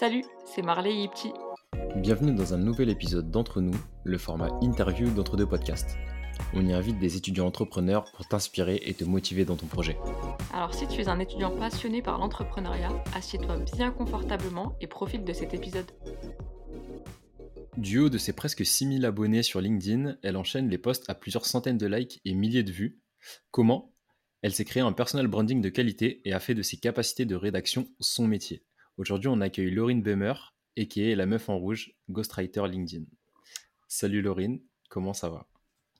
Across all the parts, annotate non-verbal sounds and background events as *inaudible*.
Salut, c'est Marley Yipti. Bienvenue dans un nouvel épisode d'Entre nous, le format interview d'entre deux podcasts. On y invite des étudiants entrepreneurs pour t'inspirer et te motiver dans ton projet. Alors si tu es un étudiant passionné par l'entrepreneuriat, assieds-toi bien confortablement et profite de cet épisode. Du haut de ses presque 6000 abonnés sur LinkedIn, elle enchaîne les posts à plusieurs centaines de likes et milliers de vues. Comment? Elle s'est créé un personal branding de qualité et a fait de ses capacités de rédaction son métier. Aujourd'hui, on accueille Laurine Bemer, et qui est la meuf en rouge, ghostwriter LinkedIn. Salut Laurine, comment ça va?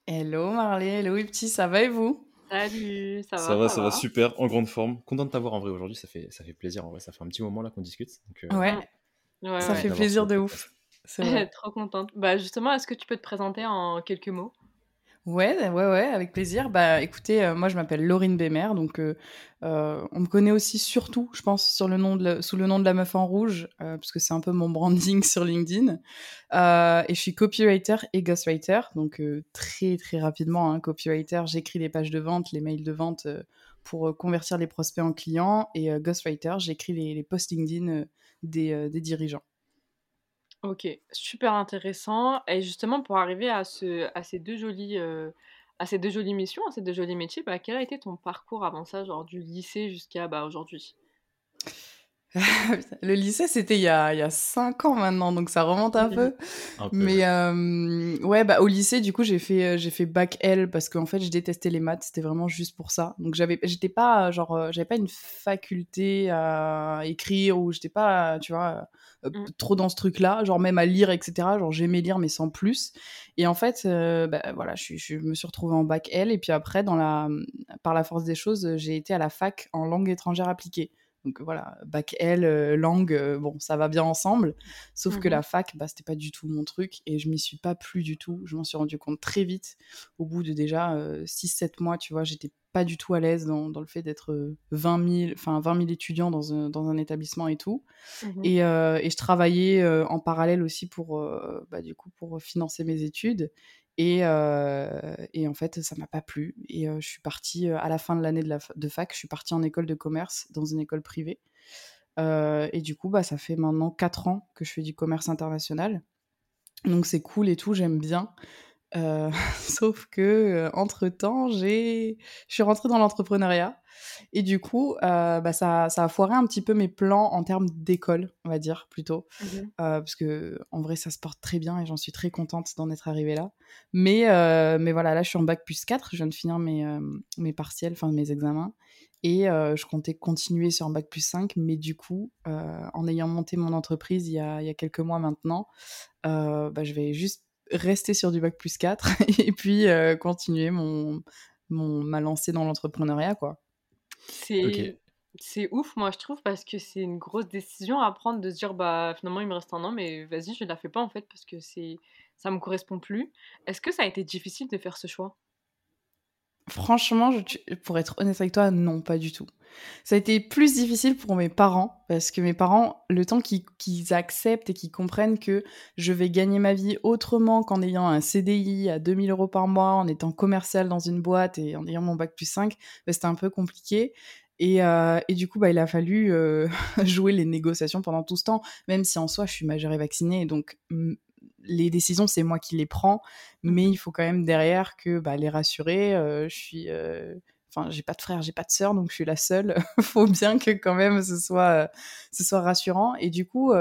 Hello Marley, hello petit, ça va et vous? Salut, ça va Ça va, ça, va, super, en grande forme. Content de t'avoir en vrai aujourd'hui, ça fait, ça fait plaisir en vrai, ça fait un petit moment là qu'on discute. Donc, euh, ouais. ouais. ça fait plaisir de ouf. *laughs* Trop contente. Bah justement, est-ce que tu peux te présenter en quelques mots? Ouais, ouais, ouais, avec plaisir. Bah, écoutez, euh, moi, je m'appelle Laurine Bémer, donc euh, euh, on me connaît aussi surtout, je pense, sur le nom sous le nom de la meuf en rouge, parce que c'est un peu mon branding *laughs* sur LinkedIn. et je suis copywriter et ghostwriter, donc très très rapidement, hein, copywriter, j'écris les pages de vente, les mails de vente pour convertir les prospects en clients, et ghostwriter, j'écris les, posts LinkedIn des dirigeants. OK, super intéressant et justement pour arriver à ce à ces deux jolies, euh, à ces deux jolies missions, à ces deux jolis métiers, bah, quel a été ton parcours avant ça, genre du lycée jusqu'à, bah, aujourd'hui? *laughs* Le lycée, c'était il y a, il y a 5 ans maintenant, donc ça remonte un peu. Mais euh, ouais, bah, au lycée, du coup, j'ai fait, euh, j'ai fait bac L parce qu'en fait, je détestais les maths, c'était vraiment juste pour ça. Donc, j'avais, j'étais pas, genre, euh, j'avais pas une faculté à écrire ou j'étais pas, tu vois, mmh. trop dans ce truc-là, genre même à lire, etc. Genre, j'aimais lire, mais sans plus. Et en fait, bah, voilà, je, je, me suis retrouvée en bac L et puis après, dans la, par la force des choses, j'ai été à la fac en langue étrangère appliquée. Donc voilà, bac L, euh, langue, euh, bon, ça va bien ensemble. Sauf que mmh la fac, bah, c'était pas du tout mon truc et je m'y suis pas plu du tout. Je m'en suis rendu compte très vite. Au bout de déjà 6-7 euh, mois, tu vois, j'étais pas du tout à l'aise dans, le fait d'être 20 000, enfin 20 000 étudiants dans un, dans un établissement et tout. Mmh et, et, je travaillais en parallèle aussi pour, bah, du coup, pour financer mes études. Et, et, en fait, ça m'a pas plu. Et je suis partie, à la fin de l'année de, de, fac, je suis partie en école de commerce, dans une école privée. et du coup, bah, ça fait maintenant 4 ans que je fais du commerce international. Donc c'est cool et tout, j'aime bien. Euh, *laughs* sauf que euh, entre temps, j'ai, je suis rentrée dans l'entrepreneuriat et du coup, euh, bah ça, ça, a foiré un petit peu mes plans en termes d'école, on va dire plutôt, mmh parce que en vrai, ça se porte très bien et j'en suis très contente d'en être arrivée là. Mais, mais voilà, là, je suis en bac plus 4, je viens de finir mes, mes partiels, enfin mes examens. Et je comptais continuer sur un bac plus 5, mais du coup, en ayant monté mon entreprise il y a, il y a quelques mois maintenant, bah, je vais juste rester sur du bac plus 4 *laughs* et puis euh, continuer mon, mon, ma lancée dans l'entrepreneuriat, quoi. C'est c'est ouf, moi, je trouve, parce que c'est une grosse décision à prendre de se dire, bah, finalement, il me reste un an, mais vas-y, je ne la fais pas, en fait, parce que c'est ça me correspond plus. Est-ce que ça a été difficile de faire ce choix? Franchement, je, pour être honnête avec toi, non, pas du tout. Ça a été plus difficile pour mes parents, parce que mes parents, le temps qu'ils acceptent et qu'ils comprennent que je vais gagner ma vie autrement qu'en ayant un CDI à 2000 euros par mois, en étant commercial dans une boîte et en ayant mon bac plus 5, bah, c'était un peu compliqué. Et, euh, du coup, bah, il a fallu euh, *laughs* jouer les négociations pendant tout ce temps, même si en soi, je suis majeure et vaccinée. Donc, les décisions, c'est moi qui les prends, mais il faut quand même derrière que bah, les rassurer. Euh, je suis, euh, enfin, j'ai pas de frère, j'ai pas de sœur, donc je suis la seule. *laughs* faut bien que quand même ce soit, euh, ce soit rassurant. Et du coup,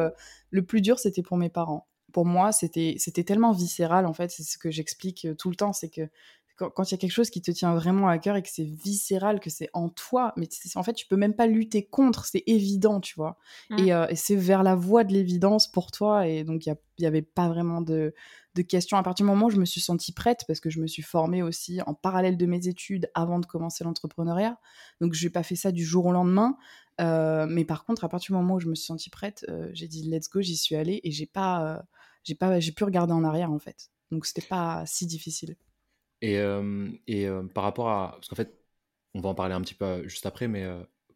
le plus dur, c'était pour mes parents. Pour moi, c'était, c'était tellement viscéral en fait. C'est ce que j'explique tout le temps, c'est que quand il y a quelque chose qui te tient vraiment à cœur et que c'est viscéral, que c'est en toi, mais en fait, tu peux même pas lutter contre, c'est évident, tu vois. Mmh. Et, et c'est vers la voie de l'évidence pour toi, et donc il n'y avait pas vraiment de, de, questions. À partir du moment où je me suis sentie prête, parce que je me suis formée aussi en parallèle de mes études avant de commencer l'entrepreneuriat, donc je n'ai pas fait ça du jour au lendemain. Euh, mais par contre, à partir du moment où je me suis sentie prête, euh, j'ai dit let's go, j'y suis allée et j'ai pas, euh, j'ai pas, j'ai pu regarder en arrière en fait. Donc c'était pas si difficile. Et, et par rapport à. Parce qu'en fait, on va en parler un petit peu juste après, mais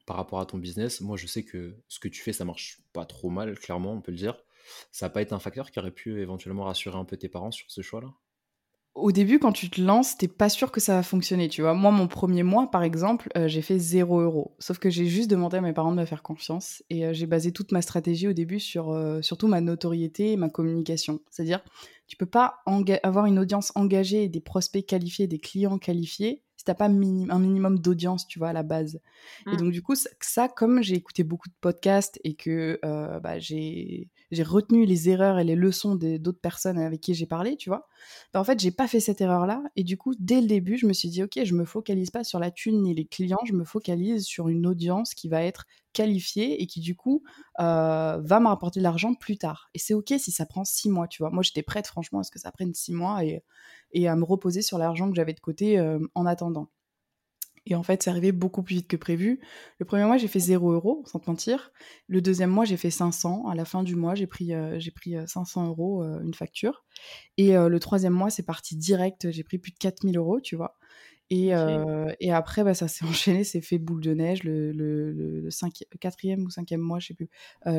par rapport à ton business, moi je sais que ce que tu fais, ça marche pas trop mal, clairement, on peut le dire. Ça n'a pas été un facteur qui aurait pu éventuellement rassurer un peu tes parents sur ce choix-là? Au début, quand tu te lances, t'es pas sûr que ça va fonctionner, tu vois. Moi, mon premier mois, par exemple, euh, j'ai fait 0 euros. Sauf que j'ai juste demandé à mes parents de me faire confiance. Et euh, j'ai basé toute ma stratégie au début sur euh, surtout ma notoriété et ma communication. C'est-à-dire, tu peux pas avoir une audience engagée et des prospects qualifiés, des clients qualifiés, si t'as pas un minimum d'audience, tu vois, à la base. Et mmh. donc, du coup, ça, comme j'ai écouté beaucoup de podcasts et que bah, j'ai j'ai retenu les erreurs et les leçons d'autres personnes avec qui j'ai parlé, tu vois. Bah, en fait, j'ai pas fait cette erreur-là. Et du coup, dès le début, je me suis dit, OK, je me focalise pas sur la thune ni les clients, je me focalise sur une audience qui va être qualifiée et qui, du coup, euh, va me rapporter de l'argent plus tard. Et c'est OK si ça prend six mois, tu vois. Moi, j'étais prête, franchement, à ce que ça prenne six mois et, et à me reposer sur l'argent que j'avais de côté euh, en attendant. Et en fait, c'est arrivé beaucoup plus vite que prévu. Le premier mois, j'ai fait 0 euros, sans te mentir. Le deuxième mois, j'ai fait 500. À la fin du mois, j'ai pris, euh, j'ai pris 500 euh, euros, euh, une facture. Et le troisième mois, c'est parti direct. J'ai pris plus de 4000 euros, tu vois. Et, et après, bah, ça s'est *laughs* enchaîné, c'est fait boule de neige. Le, le, le, quatrième ou cinquième mois, je sais plus,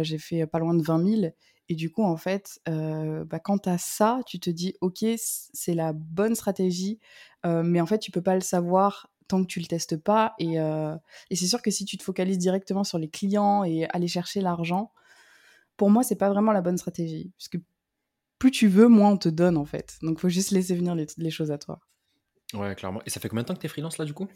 j'ai fait pas loin de 20 000. Et du coup, en fait, bah, quand tu as ça, tu te dis, OK, c'est la bonne stratégie, mais en fait, tu peux pas le savoir tant que tu le testes pas. Et, euh, et c'est sûr que si tu te focalises directement sur les clients et aller chercher l'argent, pour moi, c'est pas vraiment la bonne stratégie. Parce que plus tu veux, moins on te donne en fait. Donc, faut juste laisser venir les, choses à toi. Ouais, clairement. Et ça fait combien de temps que tu es freelance là, du coup?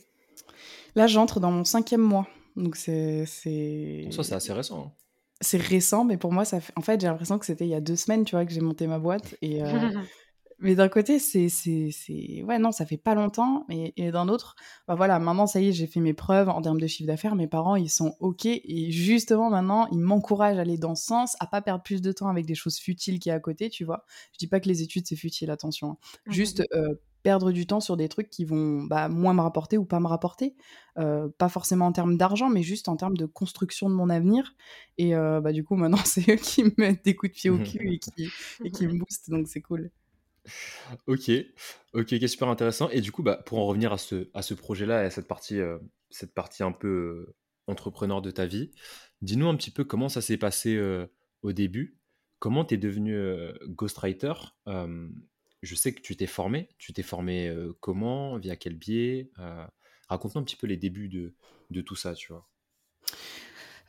Là, j'entre dans mon cinquième mois. Donc, c'est. Ça, c'est assez récent. Hein. C'est récent, mais pour moi, ça fait... en fait, j'ai l'impression que c'était il y a deux semaines, tu vois, que j'ai monté ma boîte. Et, euh, *laughs* Mais d'un côté, c'est, c'est, c'est, ouais, non, ça fait pas longtemps. Et, et d'un autre, bah voilà, maintenant, ça y est, j'ai fait mes preuves en termes de chiffre d'affaires. Mes parents, ils sont OK. Et justement, maintenant, ils m'encouragent à aller dans ce sens, à pas perdre plus de temps avec des choses futiles qui est à côté, tu vois. Je dis pas que les études, c'est futile, attention. Hein. Mmh Juste euh, perdre du temps sur des trucs qui vont bah, moins me rapporter ou pas me rapporter. Euh, pas forcément en termes d'argent, mais juste en termes de construction de mon avenir. Et euh, bah, du coup, maintenant, *laughs* c'est eux qui me mettent des coups de pied au cul et qui, et qui me boostent. Donc, c'est cool. Ok, ok, super intéressant. Et du coup, bah, pour en revenir à ce, à ce projet-là et à cette partie, euh, cette partie un peu euh, entrepreneur de ta vie, dis-nous un petit peu comment ça s'est passé euh, au début. Comment tu es devenu ghostwriter? Je sais que tu t'es formé. Tu t'es formé comment? Via quel biais? Raconte-nous un petit peu les débuts de, de tout ça, tu vois.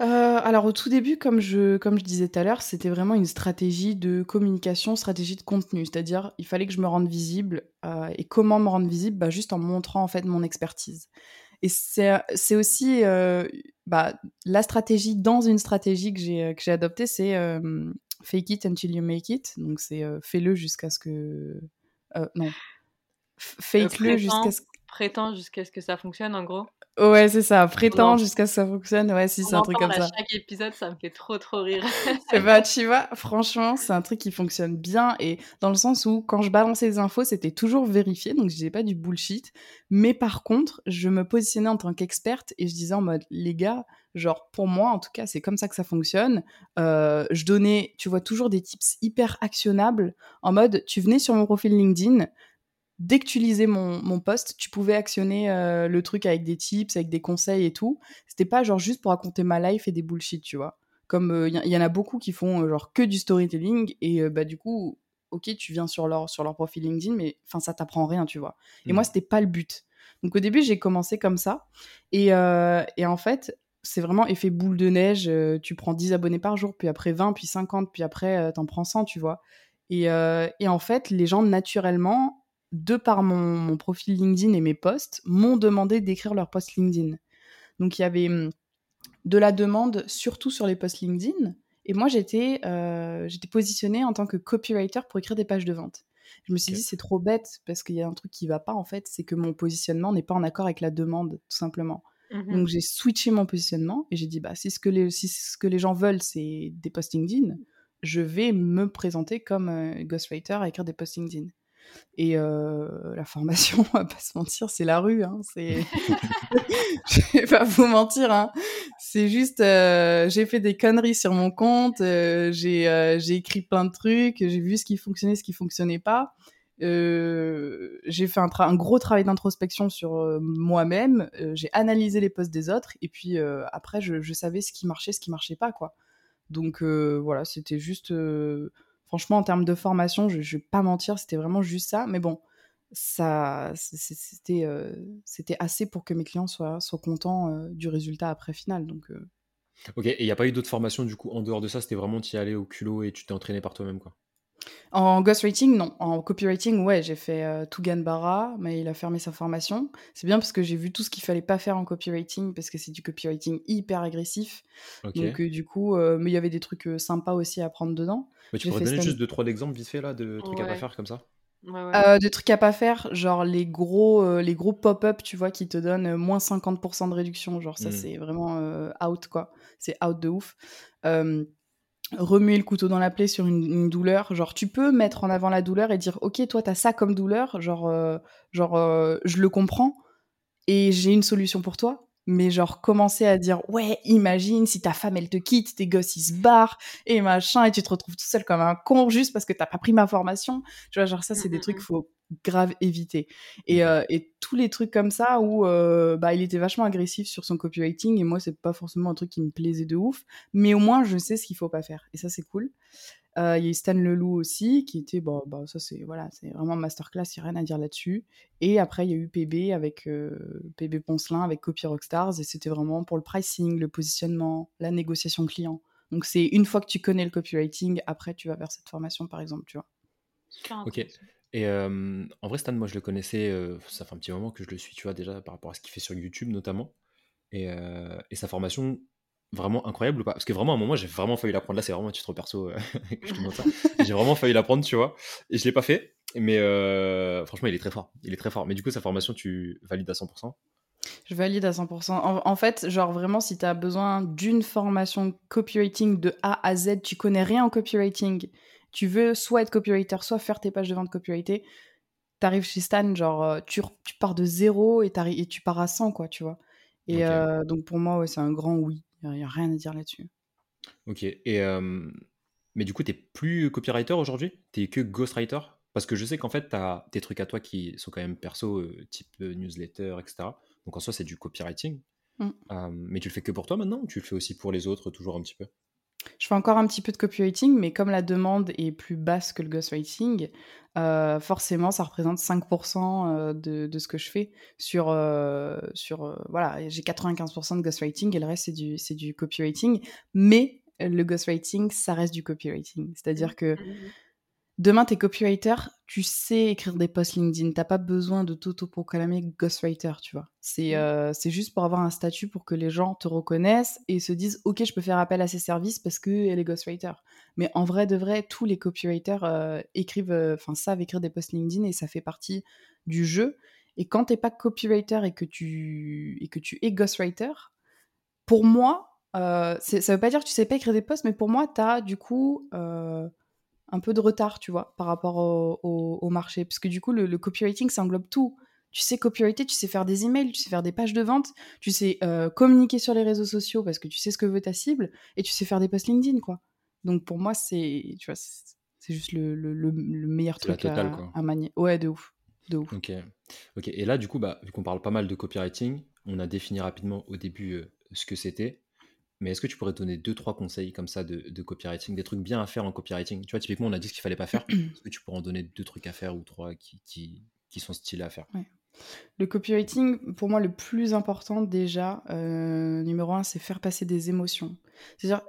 Euh, alors au tout début, comme je, comme je disais tout à l'heure, c'était vraiment une stratégie de communication, stratégie de contenu. C'est-à-dire, il fallait que je me rende visible. Euh, et comment me rendre visible? Bah, Juste en montrant en fait mon expertise. Et c'est aussi euh, bah, la stratégie dans une stratégie que j'ai que adoptée, c'est fake it until you make it. Donc c'est fais-le jusqu'à ce que non fake-le jusqu'à ce prétend jusqu'à ce que ça fonctionne en gros. Ouais, c'est ça. Prétend jusqu'à ce que ça fonctionne. Ouais, si, c'est un truc comme ça. chaque épisode, ça me fait trop, trop rire. et *laughs* eh bah, tu vois, franchement, c'est un truc qui fonctionne bien. Et dans le sens où, quand je balançais les infos, c'était toujours vérifié. Donc, je disais pas du bullshit. Mais par contre, je me positionnais en tant qu'experte et je disais en mode, les gars, genre, pour moi, en tout cas, c'est comme ça que ça fonctionne. Euh, je donnais, tu vois, toujours des tips hyper actionnables. En mode, tu venais sur mon profil LinkedIn, dès que tu lisais mon, mon post, tu pouvais actionner euh, le truc avec des tips, avec des conseils et tout. C'était pas genre juste pour raconter ma life et des bullshit, tu vois. Comme il euh, y, en a beaucoup qui font euh, genre que du storytelling et bah du coup, ok, tu viens sur leur, sur leur profil LinkedIn, mais enfin ça t'apprend rien, tu vois. Et moi, mmh. c'était pas le but. Donc au début, j'ai commencé comme ça. Et, et en fait, c'est vraiment effet boule de neige. tu prends 10 abonnés par jour, puis après 20, puis 50, puis après, t'en prends 100, tu vois. Et, et, en fait, les gens, naturellement, de par mon, profil LinkedIn et mes posts, m'ont demandé d'écrire leur post LinkedIn. Donc il y avait hum, de la demande surtout sur les posts LinkedIn. Et moi, j'étais euh, positionnée en tant que copywriter pour écrire des pages de vente. Je me suis dit, c'est trop bête parce qu'il y a un truc qui va pas en fait, c'est que mon positionnement n'est pas en accord avec la demande, tout simplement. Mmh Donc j'ai switché mon positionnement et j'ai dit, bah, si ce que les, si ce que les gens veulent, c'est des posts LinkedIn, je vais me présenter comme euh, ghostwriter à écrire des posts LinkedIn. Et la formation, *laughs* on va pas se mentir, c'est la rue. Hein, c'est... *laughs* *laughs* je vais pas vous mentir. Hein. C'est juste, j'ai fait des conneries sur mon compte. j'ai, j'ai écrit plein de trucs. J'ai vu ce qui fonctionnait, ce qui fonctionnait pas. j'ai fait un, un, gros travail d'introspection sur moi-même. j'ai analysé les posts des autres. Et puis après, je, je, savais ce qui marchait, ce qui marchait pas, quoi. Donc voilà, c'était juste Franchement, en termes de formation, je, ne vais pas mentir, c'était vraiment juste ça. Mais bon, ça, c'était, c'était assez pour que mes clients soient, soient contents du résultat après final. Donc, Ok, et il n'y a pas eu d'autres formations du coup en dehors de ça C'était vraiment tu y allais au culot et tu t'es entraîné par toi-même quoi? En ghostwriting, non. En copywriting, ouais, j'ai fait euh, Tugan Barra, mais il a fermé sa formation. C'est bien parce que j'ai vu tout ce qu'il fallait pas faire en copywriting parce que c'est du copywriting hyper agressif. Donc du coup, mais il y avait des trucs sympas aussi à apprendre dedans. Mais tu pourrais donner juste deux trois exemples vite fait là de trucs à pas faire comme ça? Ouais, des trucs à pas faire, genre les gros, les gros pop-up, tu vois, qui te donnent moins 50% de réduction. Genre, ça, mmh. c'est vraiment out, quoi. C'est out de ouf. Remuer le couteau dans la plaie sur une, douleur. Genre, tu peux mettre en avant la douleur et dire, OK, toi, t'as ça comme douleur. Genre, genre je le comprends et j'ai une solution pour toi mais genre commencer à dire ouais imagine si ta femme elle te quitte tes gosses ils se barrent et machin et tu te retrouves tout seul comme un con juste parce que t'as pas pris ma formation. Tu vois genre ça c'est des trucs qu'il faut grave éviter. Et, euh, et, tous les trucs comme ça où euh, bah il était vachement agressif sur son copywriting et moi c'est pas forcément un truc qui me plaisait de ouf mais au moins je sais ce qu'il faut pas faire et ça c'est cool euh, il y a eu Stan Leloup aussi, qui était, bon, bah, ça c'est voilà, c'est vraiment masterclass, il n'y a rien à dire là-dessus. Et après, il y a eu PB avec euh, PB Poncelin avec Copy Rockstars, et c'était vraiment pour le pricing, le positionnement, la négociation client. Donc c'est une fois que tu connais le copywriting, après tu vas vers cette formation par exemple, tu vois. Ok. Et euh, en vrai, Stan, moi je le connaissais, ça fait un petit moment que je le suis, tu vois, déjà par rapport à ce qu'il fait sur YouTube notamment. Et, et sa formation, vraiment incroyable ou pas? Parce que vraiment, à un moment, j'ai vraiment failli l'apprendre. Là, c'est vraiment un titre perso euh, *laughs* que je te montre *laughs* J'ai vraiment failli l'apprendre, tu vois. Et je l'ai pas fait. Mais euh, franchement, il est très fort. Il est très fort. Mais du coup, sa formation, tu valides à 100% Je valide à 100%. En, fait, genre vraiment, si tu as besoin d'une formation copywriting de A à Z, tu connais rien en copywriting, tu veux soit être copywriter, soit faire tes pages de vente copywriter, t'arrives chez Stan, genre, euh, tu, tu pars de zéro et, et, tu pars à 100, quoi, tu vois. Et donc, pour moi, ouais, c'est un grand oui. Il n'y a, rien à dire là-dessus. Ok. Et, mais du coup, tu n'es plus copywriter aujourd'hui? Tu que ghostwriter? Parce que je sais qu'en fait, tu as tes trucs à toi qui sont quand même perso, type newsletter, etc. Donc en soi, c'est du copywriting. Mmh. mais tu le fais que pour toi maintenant ou tu le fais aussi pour les autres, toujours un petit peu? Je fais encore un petit peu de copywriting, mais comme la demande est plus basse que le ghostwriting, euh, forcément, ça représente 5% euh, de, de, ce que je fais. Sur, euh, sur voilà, j'ai 95% de ghostwriting et le reste, c'est du, du copywriting. Mais le ghostwriting, ça reste du copywriting. C'est-à-dire que mmh, mmh, mmh. Demain, t'es copywriter, tu sais écrire des posts LinkedIn. T'as pas besoin de t'auto-proclamer ghostwriter, tu vois. C'est euh, c'est juste pour avoir un statut pour que les gens te reconnaissent et se disent Ok, je peux faire appel à ses services parce qu'elle est ghostwriter. Mais en vrai de vrai, tous les copywriters euh, écrivent, euh, savent écrire des posts LinkedIn et ça fait partie du jeu. Et quand t'es pas copywriter et que tu, et que tu es ghostwriter, pour moi, ça veut pas dire que tu sais pas écrire des posts, mais pour moi, t'as du coup un peu de retard, tu vois, par rapport au, marché. Parce que du coup, le, copywriting, ça englobe tout. Tu sais copywriter, tu sais faire des emails, tu sais faire des pages de vente, tu sais euh, communiquer sur les réseaux sociaux parce que tu sais ce que veut ta cible et tu sais faire des posts LinkedIn, quoi. Donc pour moi, c'est, tu vois, c'est juste le, meilleur truc à, manier. Ouais, de ouf. De ouf. Ok. ok. Et là, du coup, bah, vu qu'on parle pas mal de copywriting, on a défini rapidement au début euh, ce que c'était. Mais est-ce que tu pourrais donner deux, trois conseils comme ça de, copywriting, des trucs bien à faire en copywriting? Tu vois, typiquement, on a dit ce qu'il fallait pas faire. *clears throat* Est-ce que tu pourrais en donner deux trucs à faire ou trois qui, qui, sont stylés à faire? Le copywriting, pour moi, le plus important déjà, euh, numéro un, c'est faire passer des émotions. C'est-à-dire,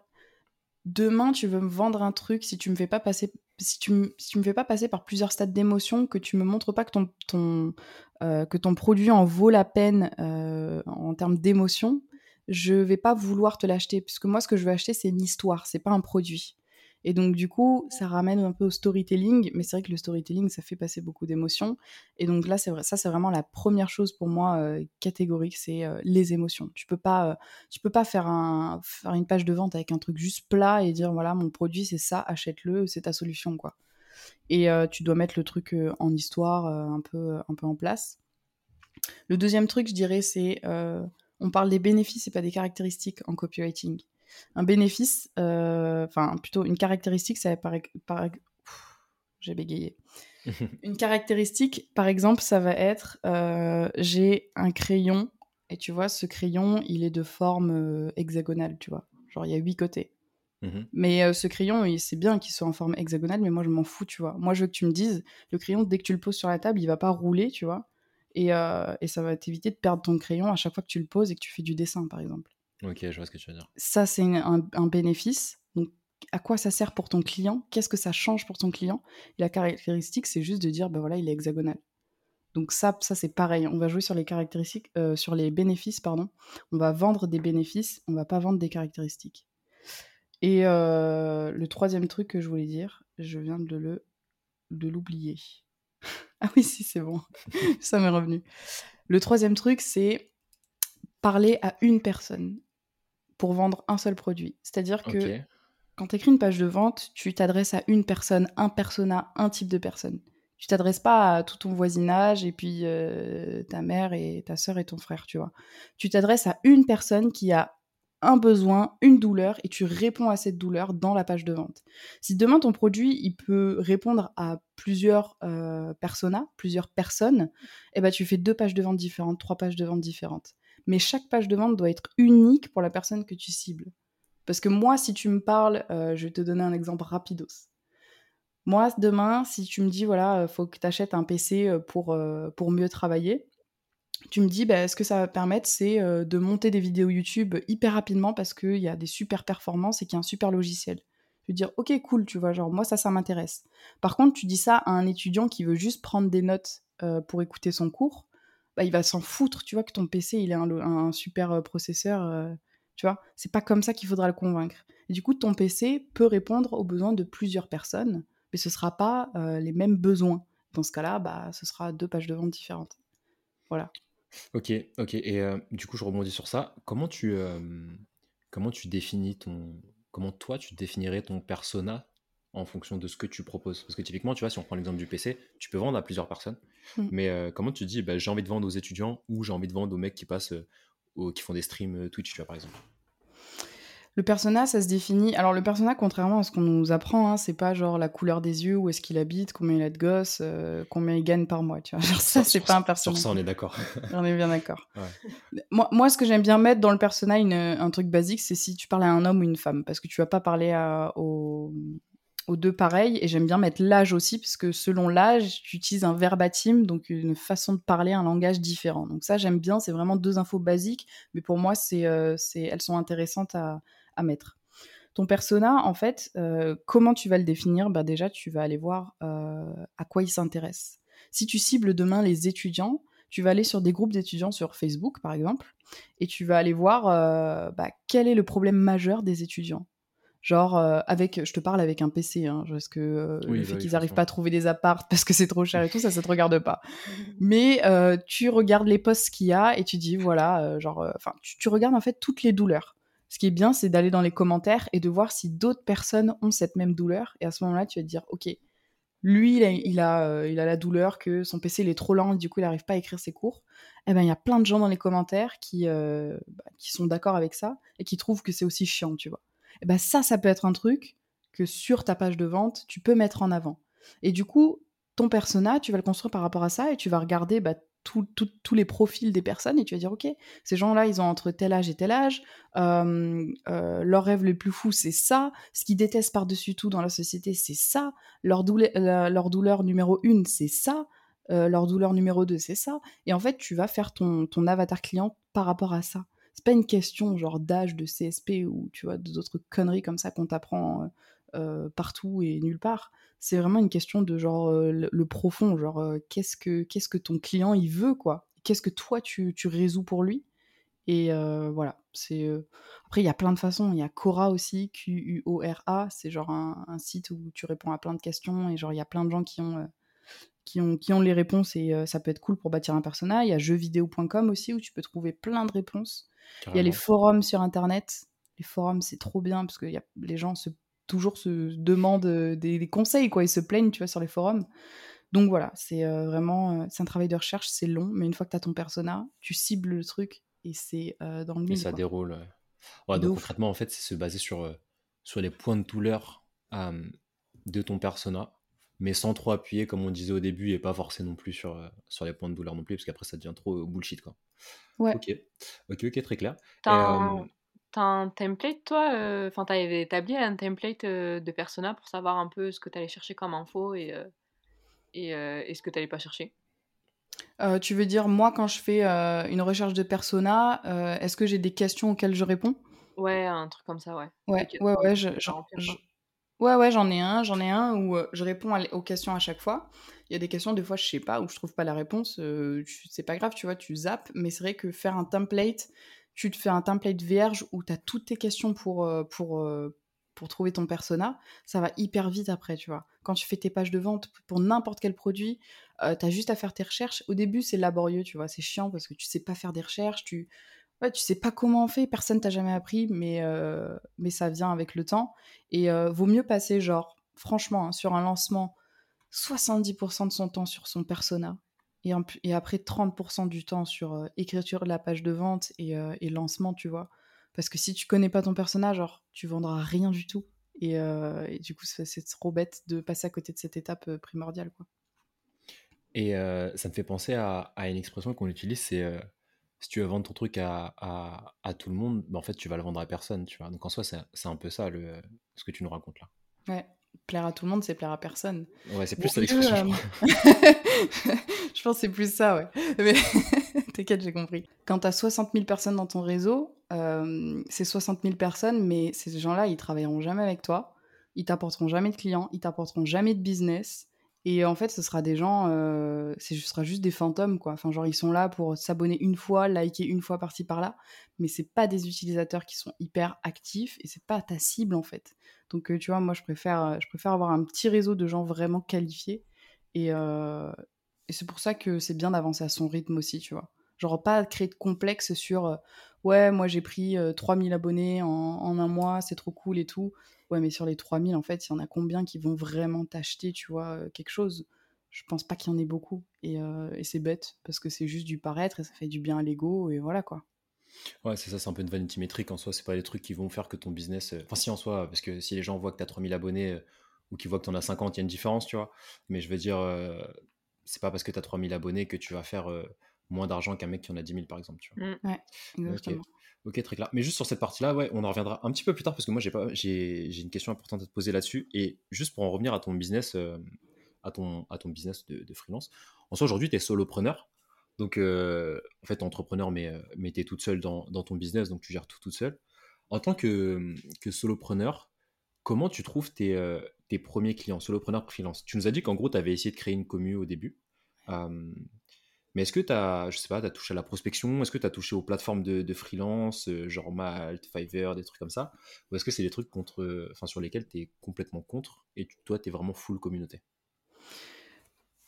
demain, tu veux me vendre un truc, si tu me fais pas passer, si tu, me, tu me fais pas passer par plusieurs stades d'émotion, que tu me montres pas que ton, ton, euh, que ton produit en vaut la peine euh, en termes d'émotion, je vais pas vouloir te l'acheter puisque moi ce que je veux acheter c'est une histoire, c'est pas un produit. Et donc du coup, ça ramène un peu au storytelling, mais c'est vrai que le storytelling ça fait passer beaucoup d'émotions. Et donc là c'est vrai, ça c'est vraiment la première chose pour moi euh, catégorique, c'est euh, les émotions. Tu peux pas, euh, tu peux pas faire un faire une page de vente avec un truc juste plat et dire voilà mon produit c'est ça, achète-le, c'est ta solution quoi. Et tu dois mettre le truc en histoire un peu un peu en place. Le deuxième truc, je dirais, c'est on parle des bénéfices et pas des caractéristiques en copywriting. Un bénéfice, euh, enfin plutôt une caractéristique, ça par, par j'ai bégayé. *laughs* une caractéristique, par exemple, ça va être euh, j'ai un crayon et tu vois ce crayon, il est de forme euh, hexagonale, tu vois. Genre il y a huit côtés. Mmh mais ce crayon, c'est bien qu'il soit en forme hexagonale, mais moi je m'en fous, tu vois. Moi je veux que tu me dises, le crayon, dès que tu le poses sur la table, il va pas rouler, tu vois. Et, et ça va t'éviter de perdre ton crayon à chaque fois que tu le poses et que tu fais du dessin, par exemple. Ok, je vois ce que tu veux dire. Ça, c'est un, un, bénéfice. Donc, à quoi ça sert pour ton client? Qu'est-ce que ça change pour ton client? La caractéristique, c'est juste de dire, ben voilà, il est hexagonal. Donc ça, ça c'est pareil. On va jouer sur les caractéristiques, sur les bénéfices, pardon. On va vendre des bénéfices, on va pas vendre des caractéristiques. Et le troisième truc que je voulais dire, je viens de le de l'oublier. Ah oui, si, c'est bon. *laughs* Ça m'est revenu. Le troisième truc, c'est parler à une personne pour vendre un seul produit. C'est-à-dire que quand tu écris une page de vente, tu t'adresses à une personne, un persona, un type de personne. Tu t'adresses pas à tout ton voisinage et puis ta mère et ta sœur et ton frère, tu vois. Tu t'adresses à une personne qui a un besoin, une douleur, et tu réponds à cette douleur dans la page de vente. Si demain ton produit, il peut répondre à plusieurs euh, personas, plusieurs personnes, eh ben tu fais deux pages de vente différentes, trois pages de vente différentes. Mais chaque page de vente doit être unique pour la personne que tu cibles. Parce que moi, si tu me parles, euh, je vais te donner un exemple rapidos. Moi, demain, si tu me dis, voilà, faut que tu achètes un PC euh, pour, pour mieux travailler, tu me dis, bah, ce que ça va permettre, c'est euh, de monter des vidéos YouTube hyper rapidement parce qu'il y a des super performances et qu'il y a un super logiciel. Je veux dire, ok, cool, tu vois, genre, moi, ça, ça m'intéresse. Par contre, tu dis ça à un étudiant qui veut juste prendre des notes euh, pour écouter son cours, bah, il va s'en foutre, tu vois, que ton PC, il est un, super euh, processeur, tu vois. C'est pas comme ça qu'il faudra le convaincre. Du coup, ton PC peut répondre aux besoins de plusieurs personnes, mais ce sera pas les mêmes besoins. Dans ce cas-là, bah, ce sera deux pages de vente différentes. Voilà. Ok, ok. Et euh, du coup, je rebondis sur ça. Comment tu, euh, comment tu définis ton, comment toi tu définirais ton persona en fonction de ce que tu proposes? Parce que typiquement, tu vois, si on prend l'exemple du PC, tu peux vendre à plusieurs personnes. Mmh. Mais euh, comment tu dis, bah, j'ai envie de vendre aux étudiants ou j'ai envie de vendre aux mecs qui passent, qui font des streams Twitch, tu vois, par exemple? Le persona, ça se définit. Alors, le persona, contrairement à ce qu'on nous apprend, hein, c'est pas genre la couleur des yeux, où est-ce qu'il habite, combien il a de gosses, euh, combien il gagne par mois. Tu vois, *laughs* genre ça, c'est pas un persona. Sur ça, on est d'accord. *laughs* on est bien d'accord. Moi, moi, ce que j'aime bien mettre dans le persona, un truc basique, c'est si tu parles à un homme ou une femme, parce que tu vas pas parler aux, deux pareils. Et j'aime bien mettre l'âge aussi, parce que selon l'âge, tu utilises un verbatim, donc une façon de parler, un langage différent. Donc ça, j'aime bien. C'est vraiment deux infos basiques, mais pour moi, c'est, euh, elles sont intéressantes à à mettre. Ton persona, en fait, euh, comment tu vas le définir? Bah Déjà, tu vas aller voir euh, à quoi il s'intéresse. Si tu cibles demain les étudiants, tu vas aller sur des groupes d'étudiants sur Facebook, par exemple, et tu vas aller voir euh, bah, quel est le problème majeur des étudiants. Genre, avec, je te parle avec un PC, hein, parce que le fait qu'ils n'arrivent pas à trouver des apparts parce que c'est trop cher et tout, ça, ça te regarde pas. *laughs* Mais tu regardes les posts qu'il y a et tu dis, voilà, genre, enfin, tu, regardes en fait toutes les douleurs. Ce qui est bien, c'est d'aller dans les commentaires et de voir si d'autres personnes ont cette même douleur. Et à ce moment-là, tu vas te dire, ok, lui, il a, euh, la douleur que son PC est trop lent et du coup, il n'arrive pas à écrire ses cours. Eh ben, il y a plein de gens dans les commentaires qui, euh, bah, qui sont d'accord avec ça et qui trouvent que c'est aussi chiant, tu vois. Eh ben, ça, ça peut être un truc que sur ta page de vente, tu peux mettre en avant. Et du coup, ton persona, tu vas le construire par rapport à ça et tu vas regarder bah, tous les profils des personnes et tu vas dire ok ces gens-là ils ont entre tel âge et tel âge euh, leur rêve le plus fou c'est ça. Ce qu'ils détestent par-dessus tout dans la société c'est ça. Leur, douleur, leur douleur numéro une c'est ça. Euh, leur douleur numéro deux c'est ça. Et en fait tu vas faire ton, ton avatar client par rapport à ça. C'est pas une question genre d'âge de CSP ou tu vois d'autres conneries comme ça qu'on t'apprend euh, partout et nulle part c'est vraiment une question de genre euh, le, profond, genre euh, qu'est-ce que qu'est-ce que ton client il veut quoi, qu'est-ce que toi tu, tu, résous pour lui? Et voilà, c'est après il y a plein de façons. Il y a Quora aussi, Q U O R A, c'est genre un, un, site où tu réponds à plein de questions et genre il y a plein de gens qui ont qui ont, qui ont les réponses et ça peut être cool pour bâtir un personnage. Il y a jeuxvideo.com aussi où tu peux trouver plein de réponses. Il y a les forums sur internet. Les forums, c'est trop bien parce que y a, les gens se toujours se demandent euh, des, conseils, quoi. Ils se plaignent, tu vois, sur les forums. Donc voilà, c'est euh, vraiment, euh, c'est un travail de recherche, c'est long, mais une fois que tu as ton persona, tu cibles le truc et c'est dans le milieu. Et ça déroule. Ouais, donc concrètement, en fait, c'est se baser sur, sur les points de douleur de ton persona, mais sans trop appuyer, comme on disait au début, et pas forcer non plus sur, sur les points de douleur non plus, parce qu'après, ça devient trop bullshit, quoi. Ouais. Ok, ok, ok, très clair. T'as un template, toi euh, Enfin, t'avais établi un template euh, de persona pour savoir un peu ce que t'allais chercher comme info et, euh, et, ce que t'allais pas chercher? Tu veux dire, moi, quand je fais une recherche de persona, est-ce que j'ai des questions auxquelles je réponds? Ouais, un truc comme ça, ouais. Ouais, ouais, ouais, je, ouais, ouais, j'en ai un, j'en ai un où je réponds aux questions à chaque fois. Il y a des questions, des fois, je sais pas, où je trouve pas la réponse. c'est pas grave, tu vois, tu zappes. Mais c'est vrai que faire un template, tu te fais un template vierge où tu as toutes tes questions pour, euh, pour, euh, pour trouver ton persona, ça va hyper vite après, tu vois. Quand tu fais tes pages de vente pour n'importe quel produit, euh, tu as juste à faire tes recherches. Au début, c'est laborieux, tu vois, c'est chiant parce que tu sais pas faire des recherches, tu ouais, tu sais pas comment on fait, personne t'a jamais appris, mais, mais ça vient avec le temps. Et vaut mieux passer, genre, franchement, hein, sur un lancement, 70% de son temps sur son persona et, et après 30% du temps sur euh, écriture de la page de vente et, euh, et, lancement, tu vois. Parce que si tu connais pas ton personnage, genre, tu vendras rien du tout. Et, euh, et du coup, c'est trop bête de passer à côté de cette étape primordiale, quoi. Et ça me fait penser à, à une expression qu'on utilise, c'est si tu veux vendre ton truc à, à, à tout le monde, bah, en fait, tu vas le vendre à personne, tu vois. Donc en soi, c'est un peu ça, le, ce que tu nous racontes là. Ouais, plaire à tout le monde, c'est plaire à personne. Ouais, c'est plus ça l'expression, je *laughs* crois. *laughs* je pense que c'est plus ça, ouais. Mais *laughs* t'inquiète, j'ai compris. Quand t'as 60 000 personnes dans ton réseau, euh, c'est 60 000 personnes, mais ces gens-là, ils travailleront jamais avec toi. Ils t'apporteront jamais de clients, ils t'apporteront jamais de business. Et en fait, ce sera des gens, euh, ce sera juste des fantômes, quoi. Enfin, genre, ils sont là pour s'abonner une fois, liker une fois par-ci par-là, mais c'est pas des utilisateurs qui sont hyper actifs et c'est pas ta cible, en fait. Donc, euh, tu vois, moi, je préfère, euh, je préfère avoir un petit réseau de gens vraiment qualifiés et, euh, et c'est pour ça que c'est bien d'avancer à son rythme aussi, tu vois. Genre, pas créer de complexe sur ouais, moi j'ai pris 3000 abonnés en, en, un mois, c'est trop cool et tout. Ouais, mais sur les 3000, en fait, il y en a combien qui vont vraiment t'acheter, tu vois, euh, quelque chose? Je pense pas qu'il y en ait beaucoup. Euh, et, c'est bête, parce que c'est juste du paraître et ça fait du bien à l'ego, et voilà quoi. Ouais, c'est ça, c'est un peu une vanity métrique en soi. C'est pas les trucs qui vont faire que ton business. Euh, enfin, si en soi, parce que si les gens voient que tu as 3000 abonnés ou qu'ils voient que tu en as 50, il y a une différence, tu vois. Mais je veux dire, c'est pas parce que tu as 3000 abonnés que tu vas faire moins d'argent qu'un mec qui en a 10 000, par exemple, tu vois. Mmh. Ouais, exactement. Ok, très clair. Mais juste sur cette partie-là, ouais, on en reviendra un petit peu plus tard parce que moi, j'ai, pas, j'ai, une question importante à te poser là-dessus. Et juste pour en revenir à ton business, euh, à, ton, à ton business de, freelance, en soi, aujourd'hui, tu es solopreneur. Donc, euh, en fait, entrepreneur, mais, euh, mais tu es toute seule dans, dans, ton business, donc tu gères tout toute seule. En tant que, que solopreneur, comment tu trouves tes, tes premiers clients, solopreneur freelance Tu nous as dit qu'en gros, tu avais essayé de créer une commune au début. Mais est-ce que tu as, je sais pas, as touché à la prospection? Est-ce que tu as touché aux plateformes de, freelance, euh, genre Malte, Fiverr, des trucs comme ça? Ou est-ce que c'est des trucs contre, enfin, sur lesquels tu es complètement contre et toi, tu es vraiment full communauté?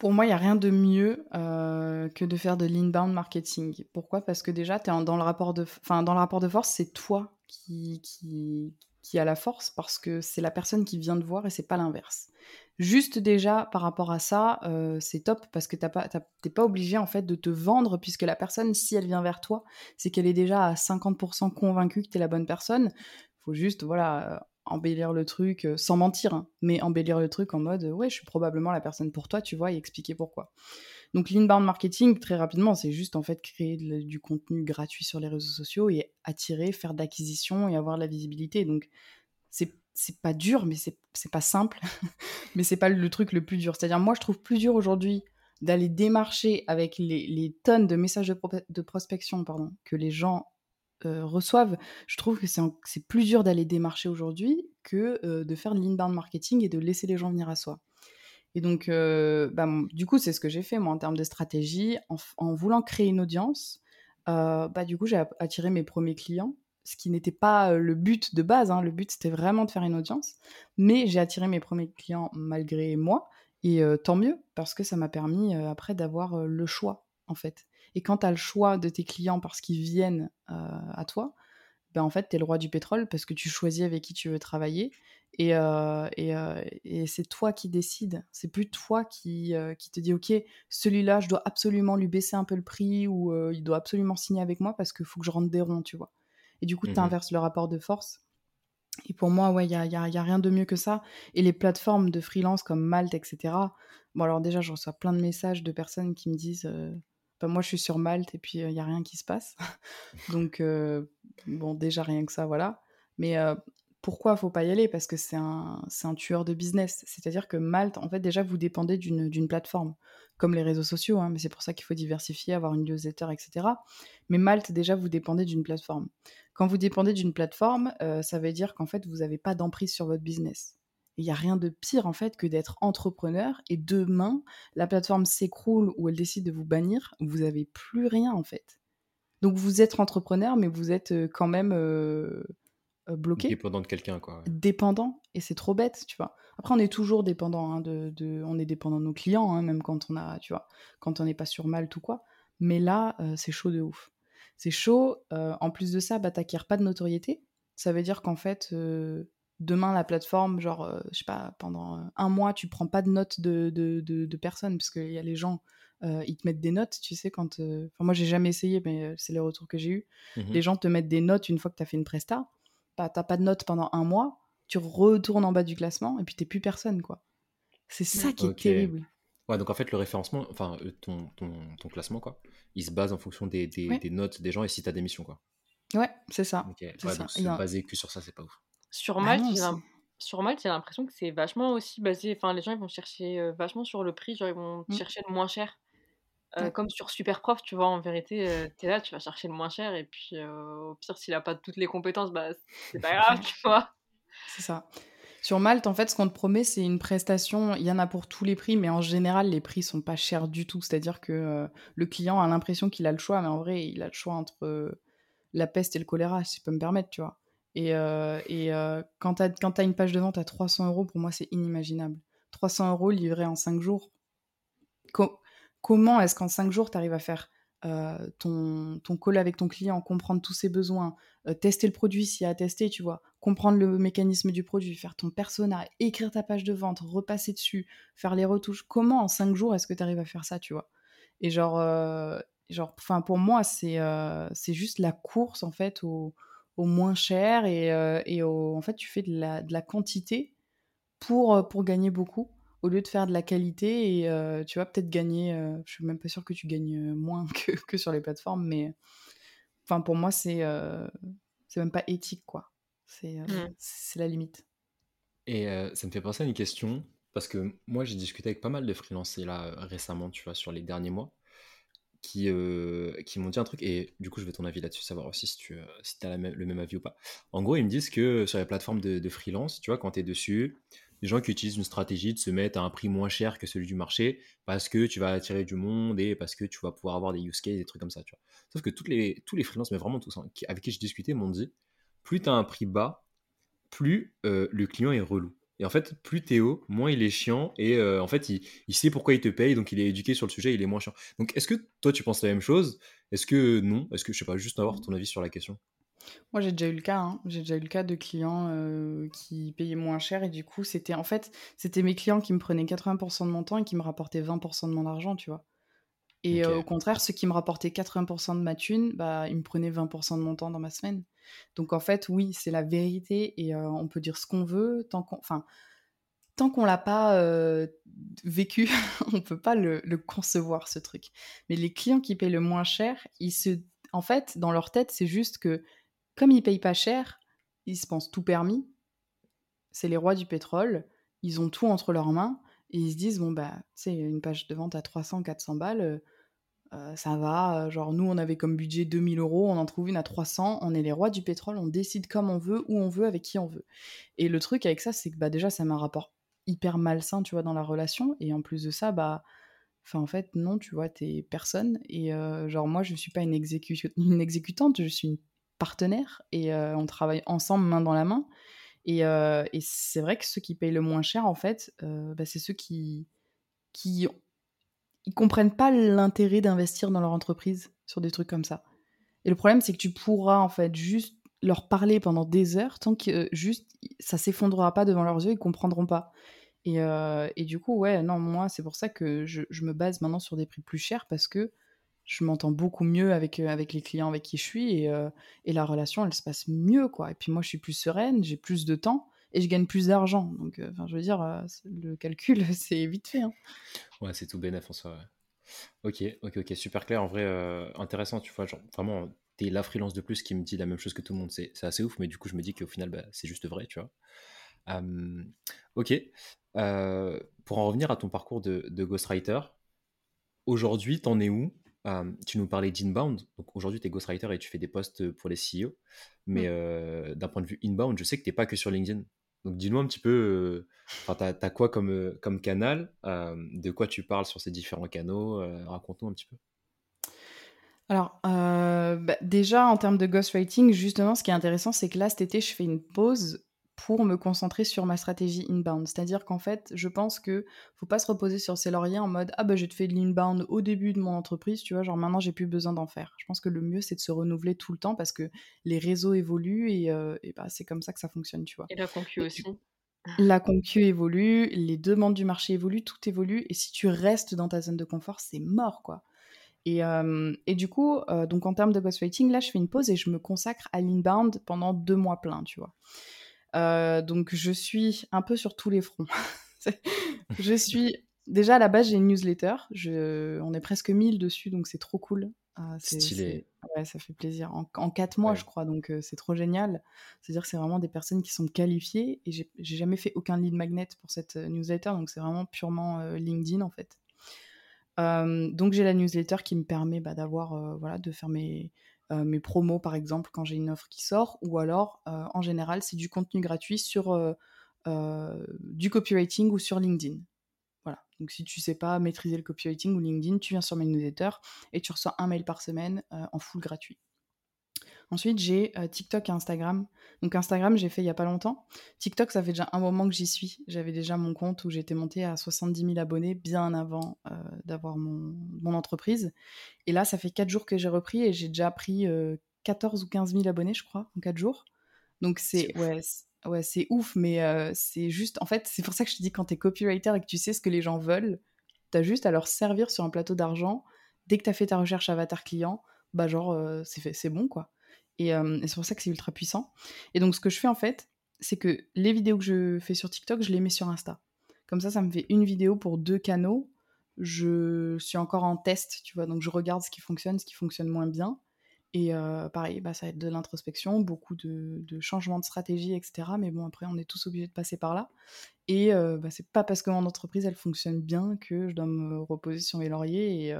Pour moi, il n'y a rien de mieux euh, que de faire de l'inbound marketing. Pourquoi? Parce que déjà, es dans, le rapport de, dans le rapport de force, c'est toi qui, qui, qui a la force parce que c'est la personne qui vient de voir et c'est pas l'inverse. Juste déjà par rapport à ça, euh, c'est top parce que t'es pas, pas obligé en fait de te vendre puisque la personne, si elle vient vers toi, c'est qu'elle est déjà à 50% convaincue que tu es la bonne personne. Faut juste voilà embellir le truc euh, sans mentir, hein, mais embellir le truc en mode ouais, je suis probablement la personne pour toi, tu vois, et expliquer pourquoi. Donc l'inbound marketing, très rapidement, c'est juste en fait créer du contenu gratuit sur les réseaux sociaux et attirer, faire de et avoir de la visibilité. Donc c'est c'est pas dur, mais c'est pas simple. *laughs* mais c'est pas le truc le plus dur. C'est-à-dire, moi, je trouve plus dur aujourd'hui d'aller démarcher avec les, les, tonnes de messages de, de prospection pardon, que les gens euh, reçoivent. Je trouve que c'est plus dur d'aller démarcher aujourd'hui que euh, de faire de l'inbound marketing et de laisser les gens venir à soi. Et donc, euh, bah, du coup, c'est ce que j'ai fait, moi, en termes de stratégie. En, voulant créer une audience, bah, du coup, j'ai attiré mes premiers clients, ce qui n'était pas le but de base. Hein. Le but, c'était vraiment de faire une audience. Mais j'ai attiré mes premiers clients malgré moi. Et tant mieux, parce que ça m'a permis après d'avoir le choix, en fait. Et quand tu as le choix de tes clients parce qu'ils viennent à toi, ben en fait, tu es le roi du pétrole parce que tu choisis avec qui tu veux travailler. Et, euh, euh, et, c'est toi qui décides. C'est plus toi qui, euh, qui te dis, OK, celui-là, je dois absolument lui baisser un peu le prix ou il doit absolument signer avec moi parce qu'il faut que je rentre des ronds, tu vois. Et du coup, tu mmh inverses le rapport de force. Et pour moi, ouais, il n'y a, y a, y a, rien de mieux que ça. Et les plateformes de freelance comme Malte, etc. Bon, alors déjà, je reçois plein de messages de personnes qui me disent moi, je suis sur Malte et puis il n'y a rien qui se passe. *laughs* Donc, bon, déjà, rien que ça, voilà. Mais pourquoi faut pas y aller? Parce que c'est un, un tueur de business. C'est-à-dire que Malte, en fait, déjà, vous dépendez d'une plateforme, comme les réseaux sociaux, hein, mais c'est pour ça qu'il faut diversifier, avoir une newsletter, etc. Mais Malte, déjà, vous dépendez d'une plateforme. Quand vous dépendez d'une plateforme, ça veut dire qu'en fait, vous n'avez pas d'emprise sur votre business. Il n'y a rien de pire en fait que d'être entrepreneur et demain, la plateforme s'écroule ou elle décide de vous bannir, vous n'avez plus rien en fait. Donc vous êtes entrepreneur, mais vous êtes quand même euh, bloqué. Dépendant de quelqu'un, quoi. Dépendant, et c'est trop bête, tu vois. Après, on est toujours dépendant, hein, de, on est dépendant de nos clients, hein, même quand on a, tu vois, quand on n'est pas sur Malte ou quoi. Mais là, c'est chaud de ouf. C'est chaud. en plus de ça, bah, t'acquiers pas de notoriété. Ça veut dire qu'en fait, demain la plateforme, genre, euh, je sais pas, pendant euh, un mois, tu prends pas de notes de, de, de, personnes, parce qu'il y a les gens, euh, ils te mettent des notes, tu sais, quand. Enfin, moi, j'ai jamais essayé, mais c'est les retours que j'ai eus. Mmh les gens te mettent des notes une fois que tu as fait une presta. Bah, t'as pas de notes pendant un mois, tu retournes en bas du classement, et puis t'es plus personne, quoi. C'est ça qui est terrible. Ouais, donc en fait, le référencement, enfin, ton, ton, ton, classement, quoi, il se base en fonction des, des, des notes des gens et si t'as des missions, quoi. Ouais, c'est ça. Ouais, donc se baser que sur ça, c'est pas ouf. Sur bah Malte, j'ai l'impression que c'est vachement aussi basé. Enfin, les gens ils vont chercher vachement sur le prix, genre ils vont mmh. chercher le moins cher. Comme sur Superprof, tu vois, en vérité, tu es là, tu vas chercher le moins cher, et puis au pire, s'il a pas toutes les compétences, bah c'est pas grave, *laughs* tu vois. C'est ça. Sur Malte, en fait, ce qu'on te promet, c'est une prestation. Il y en a pour tous les prix, mais en général, les prix sont pas chers du tout. C'est-à-dire que le client a l'impression qu'il a le choix, mais en vrai, il a le choix entre la peste et le choléra, si je peux me permettre, tu vois. Et, euh, et euh, quand tu as, une page de vente à 300 euros, pour moi, c'est inimaginable. 300 euros livrés en 5 jours. comment est-ce qu'en 5 jours, tu arrives à faire euh, ton, ton call avec ton client, comprendre tous ses besoins, tester le produit s'il y a à tester, tu vois, comprendre le mécanisme du produit, faire ton persona, écrire ta page de vente, repasser dessus, faire les retouches. Comment en 5 jours est-ce que tu arrives à faire ça, tu vois? Et genre, genre pour moi, c'est c'est juste la course, en fait, au au moins cher et, euh, et en fait tu fais de la, de la quantité pour, euh, pour gagner beaucoup au lieu de faire de la qualité et euh, tu vas peut-être gagner, je suis même pas sûre que tu gagnes moins *laughs* que, que sur les plateformes, mais enfin pour moi c'est c'est même pas éthique quoi, c'est mmh. c'est la limite. Et ça me fait penser à une question parce que moi j'ai discuté avec pas mal de freelancers là récemment, tu vois, sur les derniers mois qui, euh, qui m'ont dit un truc, et du coup, je veux ton avis là-dessus, savoir aussi si tu euh, si as le même avis ou pas. En gros, ils me disent que sur les plateformes de, freelance, tu vois, quand tu es dessus, les gens qui utilisent une stratégie de se mettre à un prix moins cher que celui du marché parce que tu vas attirer du monde et parce que tu vas pouvoir avoir des use cases, des trucs comme ça, tu vois. Sauf que toutes les, tous les freelances, mais vraiment tous, hein, avec qui je discutais, m'ont dit plus tu as un prix bas, plus euh, le client est relou. Et en fait, plus Théo, moins il est chiant. Et euh, en fait, il, sait pourquoi il te paye, donc il est éduqué sur le sujet, il est moins chiant. Donc, est-ce que toi, tu penses la même chose? Est-ce que non? Est-ce que, je sais pas, juste avoir ton avis sur la question? Moi, j'ai déjà eu le cas. Hein. J'ai déjà eu le cas de clients euh, qui payaient moins cher et du coup, c'était en fait, c'était mes clients qui me prenaient 80% de mon temps et qui me rapportaient 20% de mon argent, tu vois. Et euh, au contraire, ceux qui me rapportaient 80% de ma thune, bah, ils me prenaient 20% de mon temps dans ma semaine. Donc en fait, oui, c'est la vérité et euh, on peut dire ce qu'on veut tant qu'on, enfin, tant qu'on l'a pas euh, vécu, *laughs* on peut pas le, concevoir ce truc. Mais les clients qui payent le moins cher, ils se, en fait, dans leur tête, c'est juste que comme ils payent pas cher, ils se pensent tout permis. C'est les rois du pétrole. Ils ont tout entre leurs mains et ils se disent bon bah, tu sais, une page de vente à 300, 400 balles euh, ça va, euh, genre nous on avait comme budget 2000 euros, on en trouve une à 300, on est les rois du pétrole, on décide comme on veut, où on veut, avec qui on veut. Et le truc avec ça, c'est que bah, déjà ça m'a un rapport hyper malsain, tu vois, dans la relation, et en plus de ça, bah, enfin en fait non, tu vois, t'es personne, et euh, genre moi je suis pas une exécutante, je suis une partenaire, et on travaille ensemble main dans la main, et, c'est vrai que ceux qui payent le moins cher, en fait, bah, c'est ceux qui qui ils comprennent pas l'intérêt d'investir dans leur entreprise sur des trucs comme ça. Et le problème, c'est que tu pourras en fait juste leur parler pendant des heures tant que juste ça s'effondrera pas devant leurs yeux, ils comprendront pas. Et, et du coup, ouais, non, moi, c'est pour ça que je, me base maintenant sur des prix plus chers parce que je m'entends beaucoup mieux avec, euh, avec les clients avec qui je suis et, et la relation, elle se passe mieux, quoi. Et puis moi, je suis plus sereine, j'ai plus de temps et je gagne plus d'argent. Donc, euh, enfin, je veux dire, euh, le calcul, *laughs* c'est vite fait. Hein. Ouais, c'est tout bénéf en soi. Ok, ok, ok, super clair. En vrai, euh, intéressant, tu vois. Genre, vraiment, t'es la freelance de plus qui me dit la même chose que tout le monde. C'est assez ouf, mais du coup, je me dis qu'au final, bah, c'est juste vrai, tu vois. ok. Euh, pour en revenir à ton parcours de, de ghostwriter, aujourd'hui, t'en es où? Tu nous parlais d'inbound. Donc aujourd'hui, tu es ghostwriter et tu fais des posts pour les CEO. Mais mmh. euh, d'un point de vue inbound, je sais que tu pas que sur LinkedIn. Donc dis-nous un petit peu, euh, tu as, quoi comme, euh, comme canal De quoi tu parles sur ces différents canaux Raconte-nous un petit peu. Alors, bah, déjà en termes de ghostwriting, justement, ce qui est intéressant, c'est que là, cet été, je fais une pause pour me concentrer sur ma stratégie inbound. C'est-à-dire qu'en fait, je pense que faut pas se reposer sur ses lauriers en mode ah bah j'ai fait de l'inbound au début de mon entreprise, tu vois, genre maintenant j'ai plus besoin d'en faire. Je pense que le mieux c'est de se renouveler tout le temps parce que les réseaux évoluent et, euh, bah, c'est comme ça que ça fonctionne, tu vois. Et la concu aussi. *laughs* La concu évolue, les demandes du marché évoluent, tout évolue et si tu restes dans ta zone de confort, c'est mort quoi. Et, euh, et, du coup, euh, donc en termes de ghostwriting, là, je fais une pause et je me consacre à l'inbound pendant deux mois pleins, tu vois. Euh, donc je suis un peu sur tous les fronts. *laughs* je suis déjà à la base j'ai une newsletter. Je... On est presque 1000 dessus donc c'est trop cool. Ah, Stylé. Ouais, ça fait plaisir. En, en 4 mois, je crois, donc euh, c'est trop génial. C'est-à-dire que c'est vraiment des personnes qui sont qualifiées et j'ai jamais fait aucun lead magnet pour cette euh, newsletter, donc c'est vraiment purement LinkedIn en fait. donc j'ai la newsletter qui me permet bah, d'avoir, voilà, de faire mes, mes promos par exemple quand j'ai une offre qui sort, ou alors euh, en général c'est du contenu gratuit sur euh, du copywriting ou sur LinkedIn. Voilà. Donc si tu sais pas maîtriser le copywriting ou LinkedIn, tu viens sur mes newsletters et tu reçois un mail par semaine en full gratuit. Ensuite, j'ai euh, TikTok et Instagram. Donc Instagram, j'ai fait il y a pas longtemps. TikTok, ça fait déjà un moment que j'y suis. J'avais déjà mon compte où j'étais montée à 70 000 abonnés bien avant euh, d'avoir mon, entreprise. Et là, ça fait 4 jours que j'ai repris et j'ai déjà pris 14 euh, ou 15 000 abonnés, je crois, en 4 jours. Donc c'est ouais, ouais, c'est ouf, mais c'est juste. En fait, c'est pour ça que je te dis quand tu es copywriter et que tu sais ce que les gens veulent, tu as juste à leur servir sur un plateau d'argent. Dès que tu as fait ta recherche avatar client, bah genre c'est bon quoi. Euh, et, c'est pour ça que c'est ultra puissant. Et donc, ce que je fais en fait, c'est que les vidéos que je fais sur TikTok, je les mets sur Insta. Comme ça, ça me fait une vidéo pour deux canaux. Je suis encore en test, tu vois, donc je regarde ce qui fonctionne, ce qui fonctionne moins bien. Et euh, pareil, bah, ça va être de l'introspection, beaucoup de, changements de stratégie, etc. Mais bon, après, on est tous obligés de passer par là. Et euh, bah, c'est pas parce que mon entreprise, elle fonctionne bien que je dois me reposer sur mes lauriers et,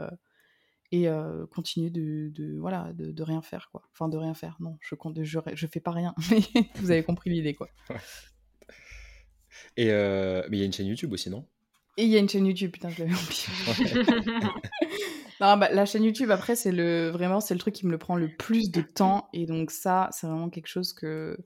et continuer de, voilà de, rien faire quoi. Enfin de rien faire. Non je compte je, je fais pas rien. *laughs* Mais vous avez compris l'idée quoi. Et mais il y a une chaîne YouTube aussi non? Et il y a une chaîne YouTube putain je l'avais oublié. *laughs* *laughs* Non bah, la chaîne YouTube après c'est le vraiment c'est le truc qui me le prend le plus de temps et donc ça c'est vraiment quelque chose que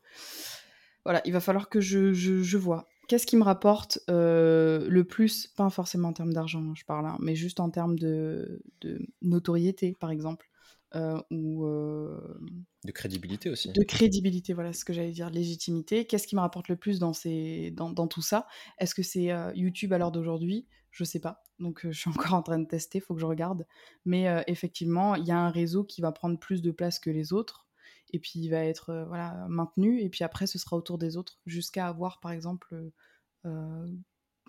voilà il va falloir que je, je, je vois Qu'est-ce qui me rapporte euh, le plus, pas forcément en termes d'argent, hein, je parle, hein, mais juste en termes de, notoriété, par exemple, euh, ou euh, de crédibilité aussi. De crédibilité, voilà ce que j'allais dire, légitimité. Qu'est-ce qui me rapporte le plus dans, ces, dans, dans tout ça? Est-ce que c'est YouTube à l'heure d'aujourd'hui? Je sais pas. Donc je suis *laughs* encore en train de tester, il faut que je regarde. Mais effectivement, il y a un réseau qui va prendre plus de place que les autres et puis il va être euh, voilà, maintenu, et puis après ce sera autour des autres, jusqu'à avoir par exemple, euh, euh,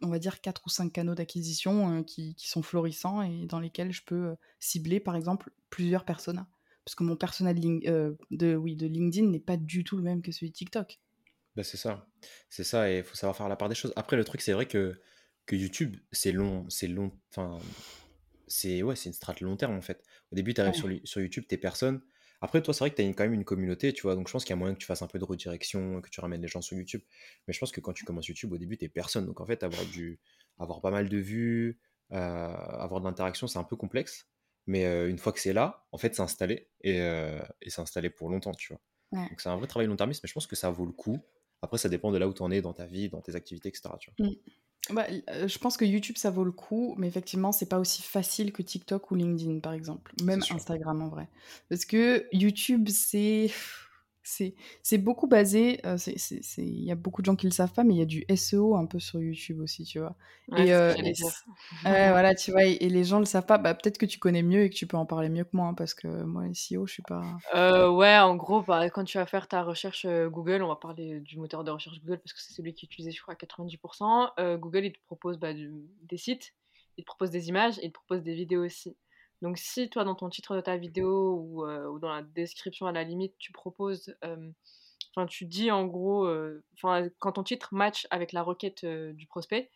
on va dire, quatre ou cinq canaux d'acquisition qui, qui, sont florissants et dans lesquels je peux cibler par exemple plusieurs personas. Parce que mon persona de, de, oui, de LinkedIn n'est pas du tout le même que celui de TikTok. Bah c'est ça, c'est ça, et il faut savoir faire la part des choses. Après, le truc, c'est vrai que, que YouTube, c'est long, c'est long, enfin, c'est ouais, une strate long terme en fait. Au début, tu arrives sur, sur, YouTube, t'es personne, après, toi, c'est vrai que tu as quand même une communauté, tu vois, donc je pense qu'il y a moyen que tu fasses un peu de redirection, que tu ramènes les gens sur YouTube. Mais je pense que quand tu commences YouTube, au début, tu personne. Donc en fait, avoir, du, avoir pas mal de vues, euh, avoir de l'interaction, c'est un peu complexe. Mais euh, une fois que c'est là, en fait, c'est installé et, euh, et c'est installé pour longtemps, tu vois. Donc c'est un vrai travail long termiste, mais je pense que ça vaut le coup. Après, ça dépend de là où tu en es dans ta vie, dans tes activités, etc. Tu vois. Mmh. Bah, euh, je pense que YouTube, ça vaut le coup, mais effectivement, c'est pas aussi facile que TikTok ou LinkedIn, par exemple. Même Instagram, en vrai. Parce que YouTube, c'est c'est beaucoup basé, euh, il y a beaucoup de gens qui le savent pas, mais il y a du SEO un peu sur YouTube aussi, tu vois. et, euh, voilà, tu vois, et, les gens le savent pas. Bah, peut-être que tu connais mieux et que tu peux en parler mieux que moi, hein, parce que moi, SEO, je suis pas. Euh, ouais, en gros, bah, quand tu vas faire ta recherche Google, on va parler du moteur de recherche Google parce que c'est celui qui est utilisé, je crois, à 90%. Google, il te propose bah, des sites il te propose des images et il te propose des vidéos aussi. Donc si toi, dans ton titre de ta vidéo ou, ou dans la description à la limite, tu proposes, enfin tu dis en gros, enfin quand ton titre match avec la requête du prospect,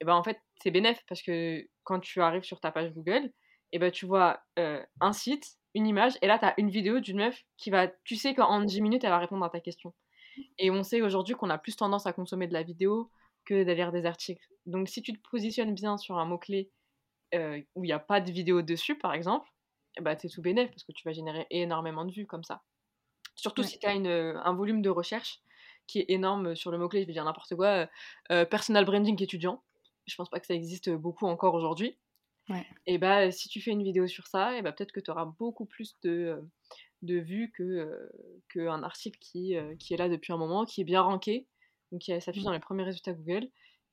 et ben en fait c'est bénéf parce que quand tu arrives sur ta page Google, et ben tu vois un site, une image, et là tu as une vidéo d'une meuf qui va, tu sais qu'en 10 minutes elle va répondre à ta question. Et on sait aujourd'hui qu'on a plus tendance à consommer de la vidéo que d'aller lire des articles. Donc si tu te positionnes bien sur un mot-clé euh, où il n'y a pas de vidéo dessus, par exemple, bah, c'est tout bénéf parce que tu vas générer énormément de vues comme ça. Surtout si tu as euh, un volume de recherche qui est énorme sur le mot-clé, je vais dire n'importe quoi, euh, personal branding étudiant. Je pense pas que ça existe beaucoup encore aujourd'hui. Et bah, si tu fais une vidéo sur ça, et bah, peut-être que tu auras beaucoup plus de, de vues que qu'un article qui, qui est là depuis un moment, qui est bien ranké, donc qui s'affiche mmh. dans les premiers résultats Google,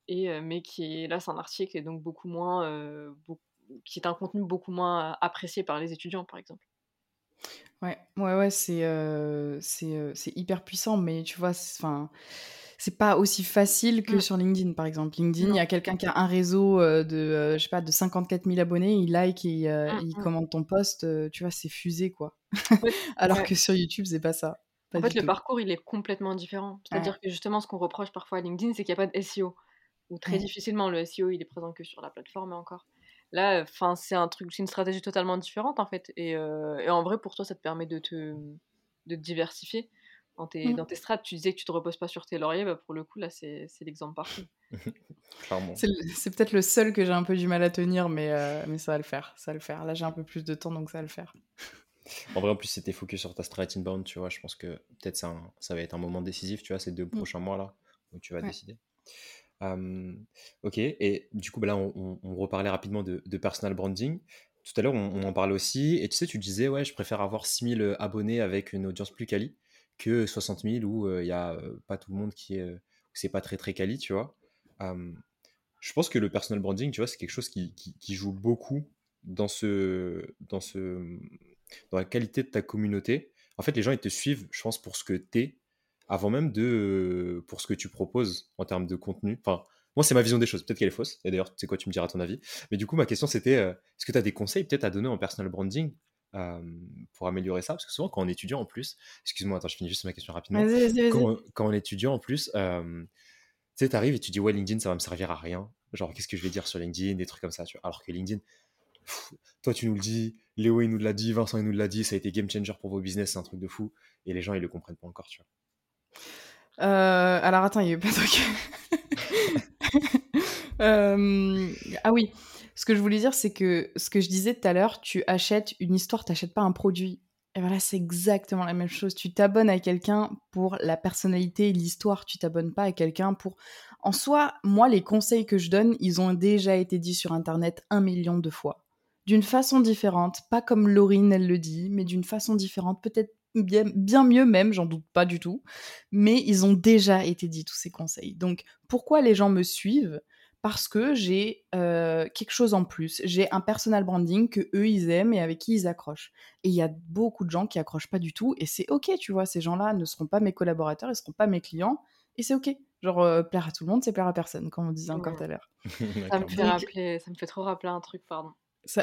et, mais qui est là, c'est un article et donc beaucoup moins, qui est un contenu beaucoup moins apprécié par les étudiants, par exemple. Ouais, ouais, ouais, c'est c'est hyper puissant, mais tu vois, enfin c'est pas aussi facile que mmh. sur LinkedIn, par exemple. LinkedIn, il y a quelqu'un qui a un réseau de, je sais pas, de 54 000 abonnés, il like et mmh, il commente ton post, tu vois, c'est fusé, quoi. *laughs* Alors que sur YouTube, c'est pas ça. en fait, le parcours, il est complètement différent. C'est-à-dire que justement, ce qu'on reproche parfois à LinkedIn, c'est qu'il n'y a pas de SEO ou très difficilement le SEO il est présent que sur la plateforme encore. Là, enfin c'est un truc, c'est une stratégie totalement différente en fait. Et, euh, et, en vrai, pour toi, ça te permet de te, de diversifier. Dans tes, mmh. dans tes strates, tu disais que tu te reposes pas sur tes lauriers, bah pour le coup, là, c'est l'exemple parfait. *laughs* c'est peut-être le seul que j'ai un peu du mal à tenir, mais, euh, mais ça va le faire. Ça va le faire. Là, j'ai un peu plus de temps, donc ça va le faire. En vrai, en plus, c'était focus sur ta strat inbound, tu vois. Je pense que peut-être ça, ça va être un moment décisif, tu vois, ces deux mmh. prochains mois là, où tu vas décider ok, et du coup, bah là, on, reparlait rapidement de, personal branding. Tout à l'heure, on, en parlait aussi, et tu sais, tu disais, ouais, je préfère avoir 6000 abonnés avec une audience plus quali que 60 000 où il n'y a pas tout le monde qui est. c'est pas très très quali, tu vois? je pense que le personal branding, tu vois, c'est quelque chose qui, qui, joue beaucoup dans, ce, dans, ce, dans la qualité de ta communauté. En fait, les gens, ils te suivent, je pense, pour ce que tu es avant même de pour ce que tu proposes en termes de contenu. Enfin, moi, c'est ma vision des choses. Peut-être qu'elle est fausse. Et d'ailleurs, tu sais quoi, tu me diras ton avis. Mais du coup, ma question, c'était euh, est-ce que tu as des conseils peut-être à donner en personal branding pour améliorer ça? Parce que souvent, quand on est étudiant en plus, excuse-moi, attends, je finis juste ma question rapidement. Quand, quand, on est étudiant en plus, tu sais, tu arrives et tu dis, ouais, LinkedIn, ça va me servir à rien. Genre, qu'est-ce que je vais dire sur LinkedIn Des trucs comme ça. Tu vois Alors que LinkedIn, toi, tu nous le dis, Léo, il nous l'a dit, Vincent, il nous l'a dit, ça a été game changer pour vos business, c'est un truc de fou. Et les gens, ils le comprennent pas encore, tu vois. Euh, alors attends, il y a eu pas. *laughs* Euh, ah oui, ce que je voulais dire, c'est que ce que je disais tout à l'heure, tu achètes une histoire, tu n'achètes pas un produit. Et voilà, c'est exactement la même chose. Tu t'abonnes à quelqu'un pour la personnalité et l'histoire. Tu t'abonnes pas à quelqu'un pour. En soi, moi, les conseils que je donne, ils ont déjà été dits sur Internet un million de fois. D'une façon différente, pas comme Laurine, elle le dit, mais d'une façon différente, peut-être bien, bien mieux même, j'en doute pas du tout. Mais ils ont déjà été dit tous ces conseils. Donc pourquoi les gens me suivent? Parce que j'ai euh, quelque chose en plus. J'ai un personal branding que eux ils aiment et avec qui ils accrochent. Et il y a beaucoup de gens qui accrochent pas du tout et c'est ok, tu vois. Ces gens-là ne seront pas mes collaborateurs, ils seront pas mes clients et c'est ok. Genre euh, plaire à tout le monde, c'est plaire à personne, comme on disait encore tout à l'heure. *laughs* ça me fait rappeler, ça me fait trop rappeler un truc, pardon.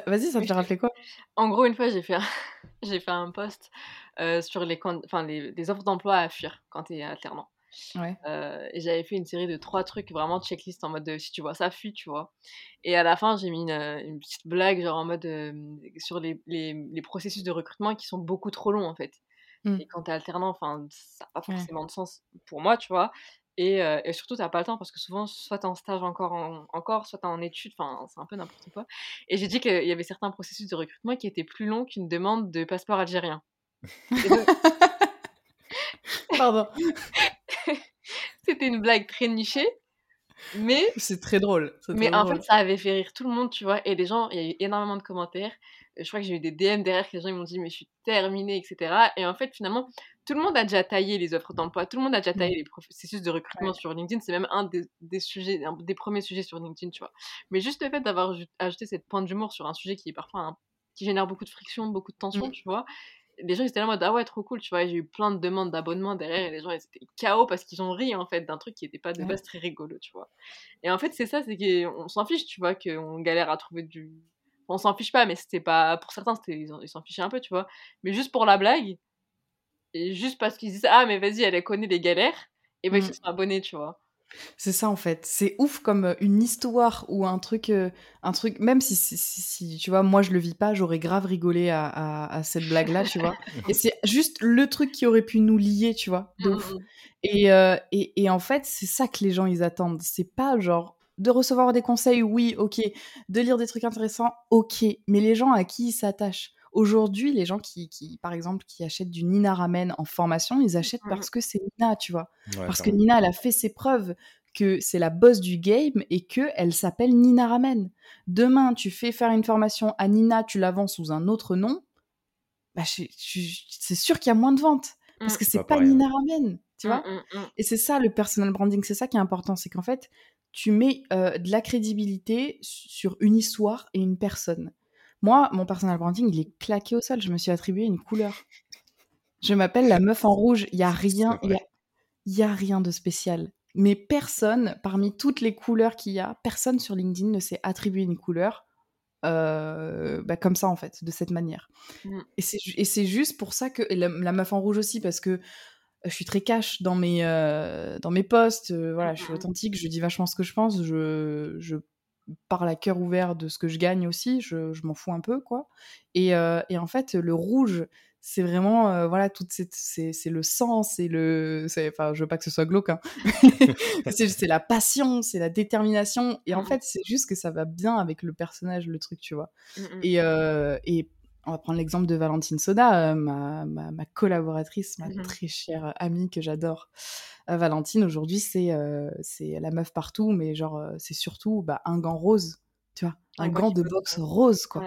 Vas-y, ça te fait rappeler quoi? En gros, une fois, j'ai fait un, *laughs* j'ai fait un post euh, sur les, enfin, les, offres d'emploi à fuir quand tu es alternant. Ouais. Euh, et j'avais fait une série de trois trucs vraiment checklist en mode de, si tu vois ça, fuit, tu vois. Et à la fin, j'ai mis une, une, petite blague, genre en mode sur les, les, les, processus de recrutement qui sont beaucoup trop longs en fait. Mmh. Et quand tu es alternant, enfin, ça n'a pas forcément de sens pour moi, tu vois. Et, euh, et, surtout, tu n'as pas le temps parce que souvent, soit tu es en stage encore, encore soit tu es en études, enfin, c'est un peu n'importe quoi. Et j'ai dit qu'il y avait certains processus de recrutement qui étaient plus longs qu'une demande de passeport algérien. *laughs* Pardon. *laughs* C'était une blague très nichée, mais. C'est très drôle. Mais en fait, ça avait fait rire tout le monde, tu vois. Et les gens, il y a eu énormément de commentaires. Je crois que j'ai eu des DM derrière que les gens m'ont dit, mais je suis terminée, etc. Et en fait, finalement, tout le monde a déjà taillé les offres d'emploi, tout le monde a déjà taillé mmh. les processus de recrutement sur LinkedIn. C'est même un des, sujets, un des premiers sujets sur LinkedIn, tu vois. Mais juste le fait d'avoir ajouté cette pointe d'humour sur un sujet qui est parfois qui génère beaucoup de friction, beaucoup de tension, mmh. tu vois. les gens ils étaient là en mode ah ouais trop cool tu vois j'ai eu plein de demandes d'abonnement derrière et les gens ils étaient KO parce qu'ils ont ri en fait d'un truc qui était pas de base très rigolo tu vois et en fait c'est ça c'est qu'on s'en fiche tu vois qu'on galère à trouver du on s'en fiche pas mais c'était pas pour certains ils s'en fichaient un peu tu vois mais juste pour la blague et juste parce qu'ils disent ah mais vas-y elle connaît les galères et ben ils mmh. se sont abonnés tu vois c'est ça en fait. C'est ouf comme une histoire ou un truc, un truc. Même si, si, tu vois, moi je le vis pas, j'aurais grave rigolé à, cette blague-là, tu vois. *laughs* Et c'est juste le truc qui aurait pu nous lier, tu vois, de mmh, ouf. Mmh. Et, et, en fait, c'est ça que les gens ils attendent. C'est pas genre de recevoir des conseils, oui, ok. De lire des trucs intéressants, ok. Mais les gens à qui ils s'attachent. Aujourd'hui, les gens qui, par exemple, qui achètent du Nina Ramen en formation, ils achètent mmh parce que c'est Nina, tu vois. parce que Nina, elle a fait ses preuves que c'est la boss du game et que elle s'appelle Nina Ramen. Demain, tu fais faire une formation à Nina, tu la vends sous un autre nom, bah, c'est sûr qu'il y a moins de ventes parce mmh. que c'est pas, pas Nina Ramen, tu vois. Mmh, et c'est ça le personal branding, c'est ça qui est important, c'est qu'en fait, tu mets euh, de la crédibilité sur une histoire et une personne. Moi, mon personal branding, il est claqué au sol. Je me suis attribué une couleur. Je m'appelle la meuf en rouge. Il y a rien, il y a, rien de spécial. Mais personne, parmi toutes les couleurs qu'il y a, personne sur LinkedIn ne s'est attribué une couleur euh, bah, comme ça en fait, de cette manière. Mm. Et c'est juste pour ça que la, meuf en rouge aussi, parce que je suis très cash dans mes euh, dans mes posts. Euh, voilà, je suis authentique, je dis vachement ce que je pense. Je, je parle à cœur ouvert de ce que je gagne aussi, je, m'en fous un peu, quoi. Et, euh, en fait, le rouge, c'est vraiment, euh, voilà, toute cette, c'est, le sang, c'est le, enfin, je veux pas que ce soit glauque, hein. *laughs* c'est, la passion, c'est la détermination, et en mmh fait, c'est juste que ça va bien avec le personnage, le truc, tu vois. Mmh et, et on va prendre l'exemple de Valentine Soda, ma, ma, collaboratrice, ma mmh très chère amie que j'adore. Valentine, aujourd'hui, c'est euh, la meuf partout, mais genre, euh, c'est surtout bah, un gant rose, tu vois, un, gant de boxe rose, quoi.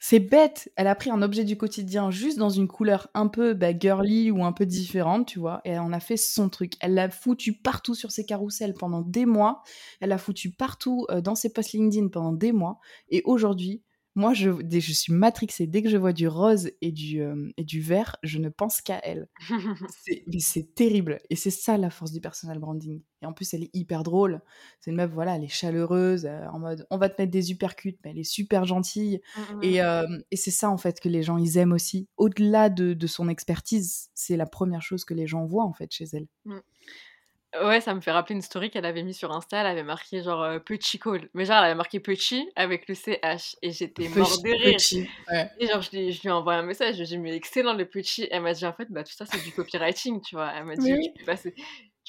C'est bête, elle a pris un objet du quotidien juste dans une couleur un peu bah, girly ou un peu différente, tu vois, et on a fait son truc. Elle l'a foutu partout sur ses carousels pendant des mois, elle l'a foutu partout euh, dans ses posts LinkedIn pendant des mois, et aujourd'hui, moi, je, je suis matrixée. Dès que je vois du rose et du, euh, et du vert, je ne pense qu'à elle. *laughs* c'est terrible. Et c'est ça la force du personal branding. Et en plus, elle est hyper drôle. C'est une meuf, voilà, elle est chaleureuse, euh, en mode on va te mettre des uppercuts, mais elle est super gentille. Mmh, mmh, et, mmh. Euh, et c'est ça, en fait, que les gens, ils aiment aussi. Au-delà de, de, son expertise, c'est la première chose que les gens voient, en fait, chez elle. Ouais, ça me fait rappeler une story qu'elle avait mis sur Insta. Elle avait marqué genre euh, petit call. Mais genre, elle avait marqué petit avec le CH. Et j'étais mort de rire. Et genre, je lui, je lui ai envoyé un message. Je lui ai dit, mais excellent le petit. Elle m'a dit, en fait, bah, tout ça, c'est du copywriting, tu vois. Elle m'a dit, tu, fais passer,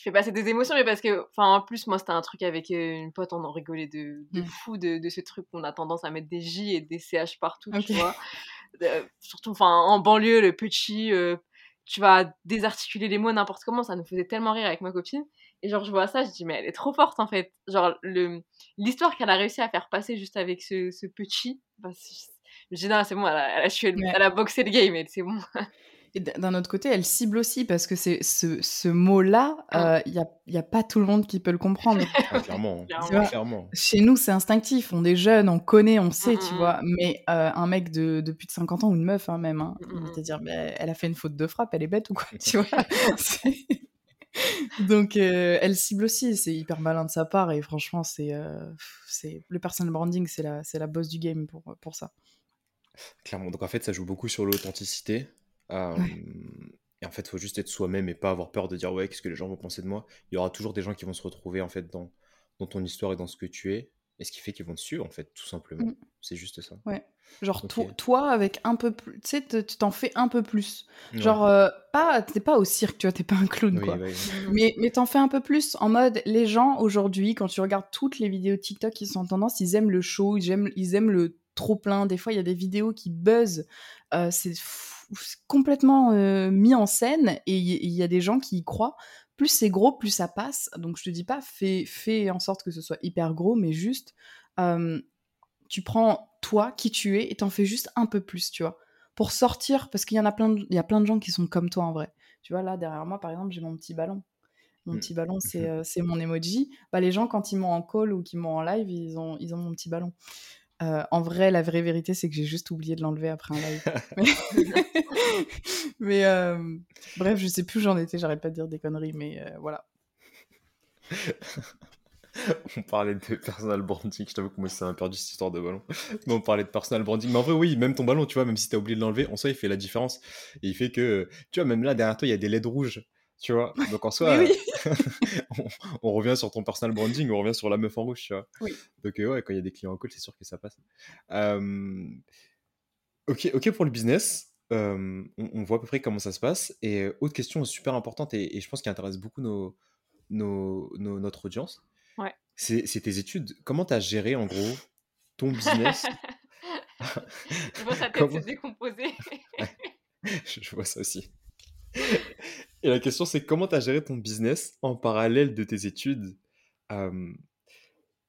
fais passer des émotions, mais parce que, enfin, en plus, moi, c'était un truc avec euh, une pote, on en rigolait de, de mmh. fou de, de, ce truc qu'on a tendance à mettre des J et des CH partout, tu vois. surtout, enfin, en banlieue, le petit. Euh, tu vas désarticuler les mots n'importe comment, ça nous faisait tellement rire avec ma copine. Et genre, je vois ça, je dis, mais elle est trop forte en fait. Genre, l'histoire qu'elle a réussi à faire passer juste avec ce, ce petit, bah, je dis, non, c'est bon, elle a, elle, a, boxé le game, c'est bon. Et d'un autre côté, elle cible aussi parce que c'est ce, ce mot-là, il ah. n'y euh, a, y a, pas tout le monde qui peut le comprendre. *laughs* Ah, clairement, clairement. Chez nous, c'est instinctif. On est jeunes, on connaît, on sait, tu vois. Mais euh, un mec de, de, plus de 50 ans ou une meuf, hein, même, hein, on va te dire, elle a fait une faute de frappe, elle est bête ou quoi, *laughs* tu vois? Donc, euh, elle cible aussi, c'est hyper malin de sa part, et franchement, c'est c'est le personal branding, c'est la, la boss du game pour, pour ça. Clairement, donc en fait, ça joue beaucoup sur l'authenticité. Et en fait, il faut juste être soi-même et pas avoir peur de dire ouais, qu'est-ce que les gens vont penser de moi. Il y aura toujours des gens qui vont se retrouver en fait dans, dans ton histoire et dans ce que tu es. Et ce qui fait qu'ils vont te suivre, en fait, tout simplement. Mmh. C'est juste ça. Ouais. Genre, toi, avec un peu plus. Tu sais, tu t'en fais un peu plus. Genre, euh, pas, t'es pas au cirque, tu vois, t'es pas un clown, quoi. Mais, mais t'en fais un peu plus en mode, les gens, aujourd'hui, quand tu regardes toutes les vidéos TikTok qui sont en tendance, ils aiment le show, ils aiment, ils aiment le trop plein. Des fois, il y a des vidéos qui buzzent. Euh, c'est complètement euh, mis en scène et il y, a des gens qui y croient. Plus c'est gros, plus ça passe. Donc je te dis pas, fais, fais en sorte que ce soit hyper gros, mais juste, tu prends toi, qui tu es, et t'en fais juste un peu plus, tu vois. Pour sortir, parce qu'il y en a plein de, il y a plein de gens qui sont comme toi en vrai. Tu vois, là, derrière moi, par exemple, j'ai mon petit ballon. Mon mmh. petit ballon, c'est, euh, c'est mon emoji. Bah, les gens, quand ils m'ont en call ou qu'ils m'ont en live, ils ont, ils ont mon petit ballon. Euh, en vrai, la vraie vérité, c'est que j'ai juste oublié de l'enlever après un live. *laughs* mais, euh, bref, je sais plus où j'en étais, j'arrête pas de dire des conneries, mais euh, voilà. *laughs* on parlait de personal branding, je t'avoue que moi ça m'a perdu cette histoire de ballon. Mais on parlait de personal branding. Mais en vrai, oui, même ton ballon, tu vois, même si t'as oublié de l'enlever, en soi, il fait la différence. Et il fait que, tu vois, même là, derrière toi, il y a des LED rouges. Tu vois, donc en *laughs* soi, *laughs* on, revient sur ton personal branding, on revient sur la meuf en rouge, tu vois. Donc ouais, quand il y a des clients en call, c'est sûr que ça passe. ok, ok pour le business. on, voit à peu près comment ça se passe. Et autre question super importante et, je pense qui intéresse beaucoup nos, nos, notre audience. Ouais. C'est tes études. Comment tu as géré en gros ton business? *laughs* *laughs* Je vois sa tête se décomposer. je vois ça aussi. *laughs* Et la question, c'est comment tu as géré ton business en parallèle de tes études?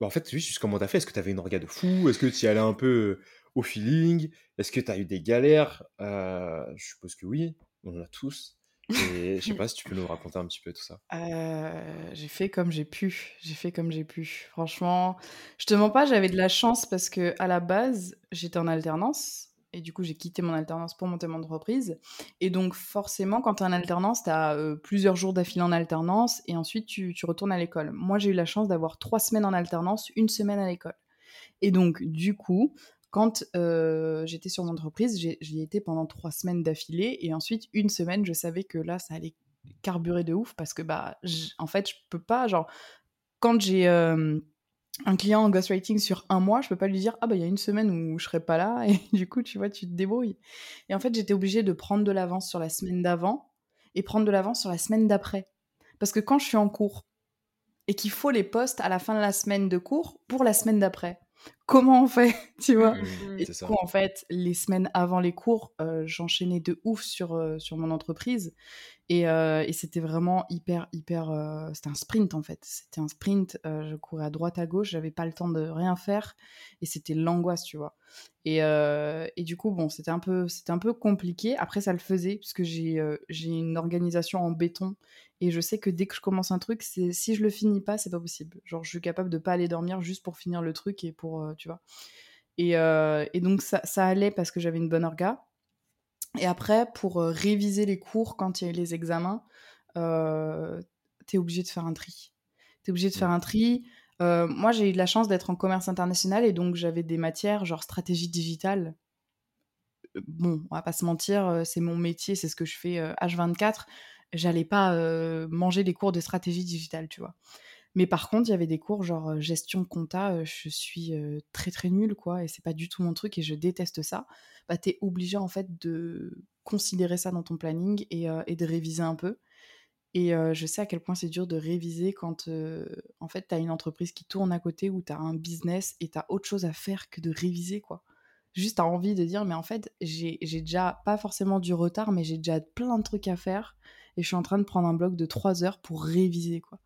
Bah, En fait, juste comment tu as fait? Est-ce que tu avais une orga de fou? Est-ce que tu y allais un peu au feeling? Est-ce que tu as eu des galères? Euh, Je suppose que oui, on en a tous. Et je sais pas si tu peux nous raconter un petit peu tout ça. *laughs* Euh, j'ai fait comme j'ai pu. J'ai fait comme j'ai pu. Franchement, je te mens pas, j'avais de la chance parce que à la base, j'étais en alternance et du coup, j'ai quitté mon alternance pour monter mon entreprise. Et donc, forcément, quand tu es en alternance, tu as euh, plusieurs jours d'affilée en alternance et ensuite tu, retournes à l'école. Moi, j'ai eu la chance d'avoir trois semaines en alternance, une semaine à l'école. Et donc, du coup, quand euh, j'étais sur mon entreprise, j'y étais pendant trois semaines d'affilée et ensuite, une semaine, je savais que là, ça allait carburer de ouf parce que, bah, en fait, je peux pas, genre, quand j'ai. Euh, un client en ghostwriting sur un mois, je peux pas lui dire ah bah il y a une semaine où je serai pas là *laughs* et du coup tu vois tu te débrouilles. Et en fait j'étais obligée de prendre de l'avance sur la semaine d'avant et prendre de l'avance sur la semaine d'après parce que quand je suis en cours et qu'il faut les postes à la fin de la semaine de cours pour la semaine d'après, comment on fait, *laughs* tu vois mmh, Et du coup, en fait, les semaines avant les cours, euh, j'enchaînais de ouf sur, euh, sur mon entreprise. Et, euh, et c'était vraiment hyper, hyper... c'était un sprint, en fait. C'était un sprint. je courais à droite, à gauche. J'avais pas le temps de rien faire. Et c'était l'angoisse, tu vois. Et, et, du coup, bon, c'était un, peu, un peu compliqué. Après, ça le faisait, puisque j'ai j'ai une organisation en béton et je sais que dès que je commence un truc, c'est si je le finis pas, c'est pas possible. Genre, je suis capable de pas aller dormir juste pour finir le truc et pour, euh, tu vois. Et, euh, donc ça, allait parce que j'avais une bonne orga. Et après, pour euh, réviser les cours quand il y a eu les examens, t'es obligé de faire un tri. T'es obligé de faire un tri. moi, j'ai eu de la chance d'être en commerce international et donc j'avais des matières genre stratégie digitale. Bon, on va pas se mentir, c'est mon métier, c'est ce que je fais H24 j'allais pas manger des cours de stratégie digitale, tu vois. Mais par contre, il y avait des cours genre gestion compta, je suis très très nulle, quoi, et c'est pas du tout mon truc et je déteste ça. Bah, t'es obligé en fait de considérer ça dans ton planning et, et de réviser un peu. Et je sais à quel point c'est dur de réviser quand en fait t'as une entreprise qui tourne à côté ou t'as un business et t'as autre chose à faire que de réviser, quoi. Juste t'as envie de dire, mais en fait, j'ai déjà pas forcément du retard, mais j'ai déjà plein de trucs à faire et je suis en train de prendre un bloc de 3 heures pour réviser, quoi.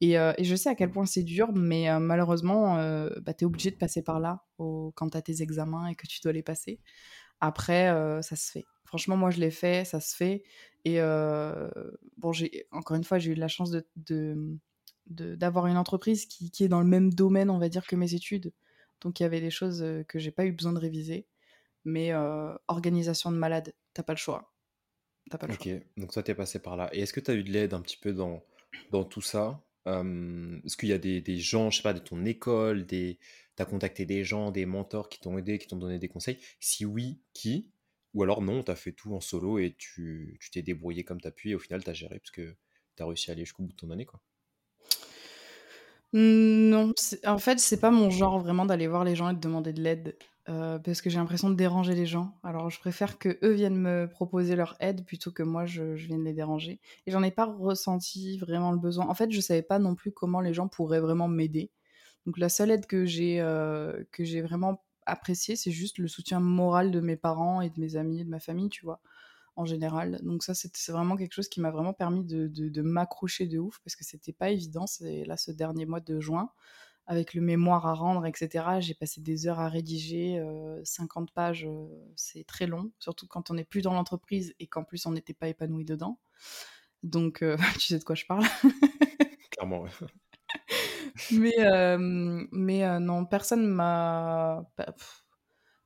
Et, euh, et je sais à quel point c'est dur, mais euh, malheureusement, euh, bah, tu es obligé de passer par là au, quand tu as tes examens et que tu dois les passer. Après, ça se fait. Franchement, moi, je l'ai fait, ça se fait. Et bon, j'ai encore une fois, j'ai eu la chance de, d'avoir une entreprise qui, qui, est dans le même domaine, on va dire, que mes études. Donc, il y avait des choses que j'ai pas eu besoin de réviser. Mais organisation de malade, t'as pas le choix ok, donc toi, t'es passé par là. Et est-ce que tu as eu de l'aide un petit peu dans, dans tout ça? Est-ce qu'il y a des, gens, je sais pas, de ton école, des... tu as contacté des gens, des mentors qui t'ont aidé, qui t'ont donné des conseils? Si oui, qui? Ou alors non, tu as fait tout en solo et tu t'es débrouillé comme tu as pu et au final, tu as géré parce que tu as réussi à aller jusqu'au bout de ton année, quoi. Mmh, non, en fait, c'est pas mon genre vraiment d'aller voir les gens et de demander de l'aide. Euh, parce que j'ai l'impression de déranger les gens. Alors je préfère que eux viennent me proposer leur aide plutôt que moi je, vienne les déranger. Et j'en ai pas ressenti vraiment le besoin. En fait, je savais pas non plus comment les gens pourraient vraiment m'aider. Donc la seule aide que j'ai euh, vraiment appréciée, c'est juste le soutien moral de mes parents et de mes amis et de ma famille, tu vois, en général. Donc ça, c'est vraiment quelque chose qui m'a vraiment permis de, de, de m'accrocher de ouf parce que c'était pas évident. C'est là ce dernier mois de juin avec le mémoire à rendre, etc. J'ai passé des heures à rédiger, 50 euh, pages, euh, c'est très long, surtout quand on n'est plus dans l'entreprise et qu'en plus on n'était pas épanoui dedans. Donc, euh, *laughs* tu sais de quoi je parle Clairement, *laughs* mais mais non, personne m'a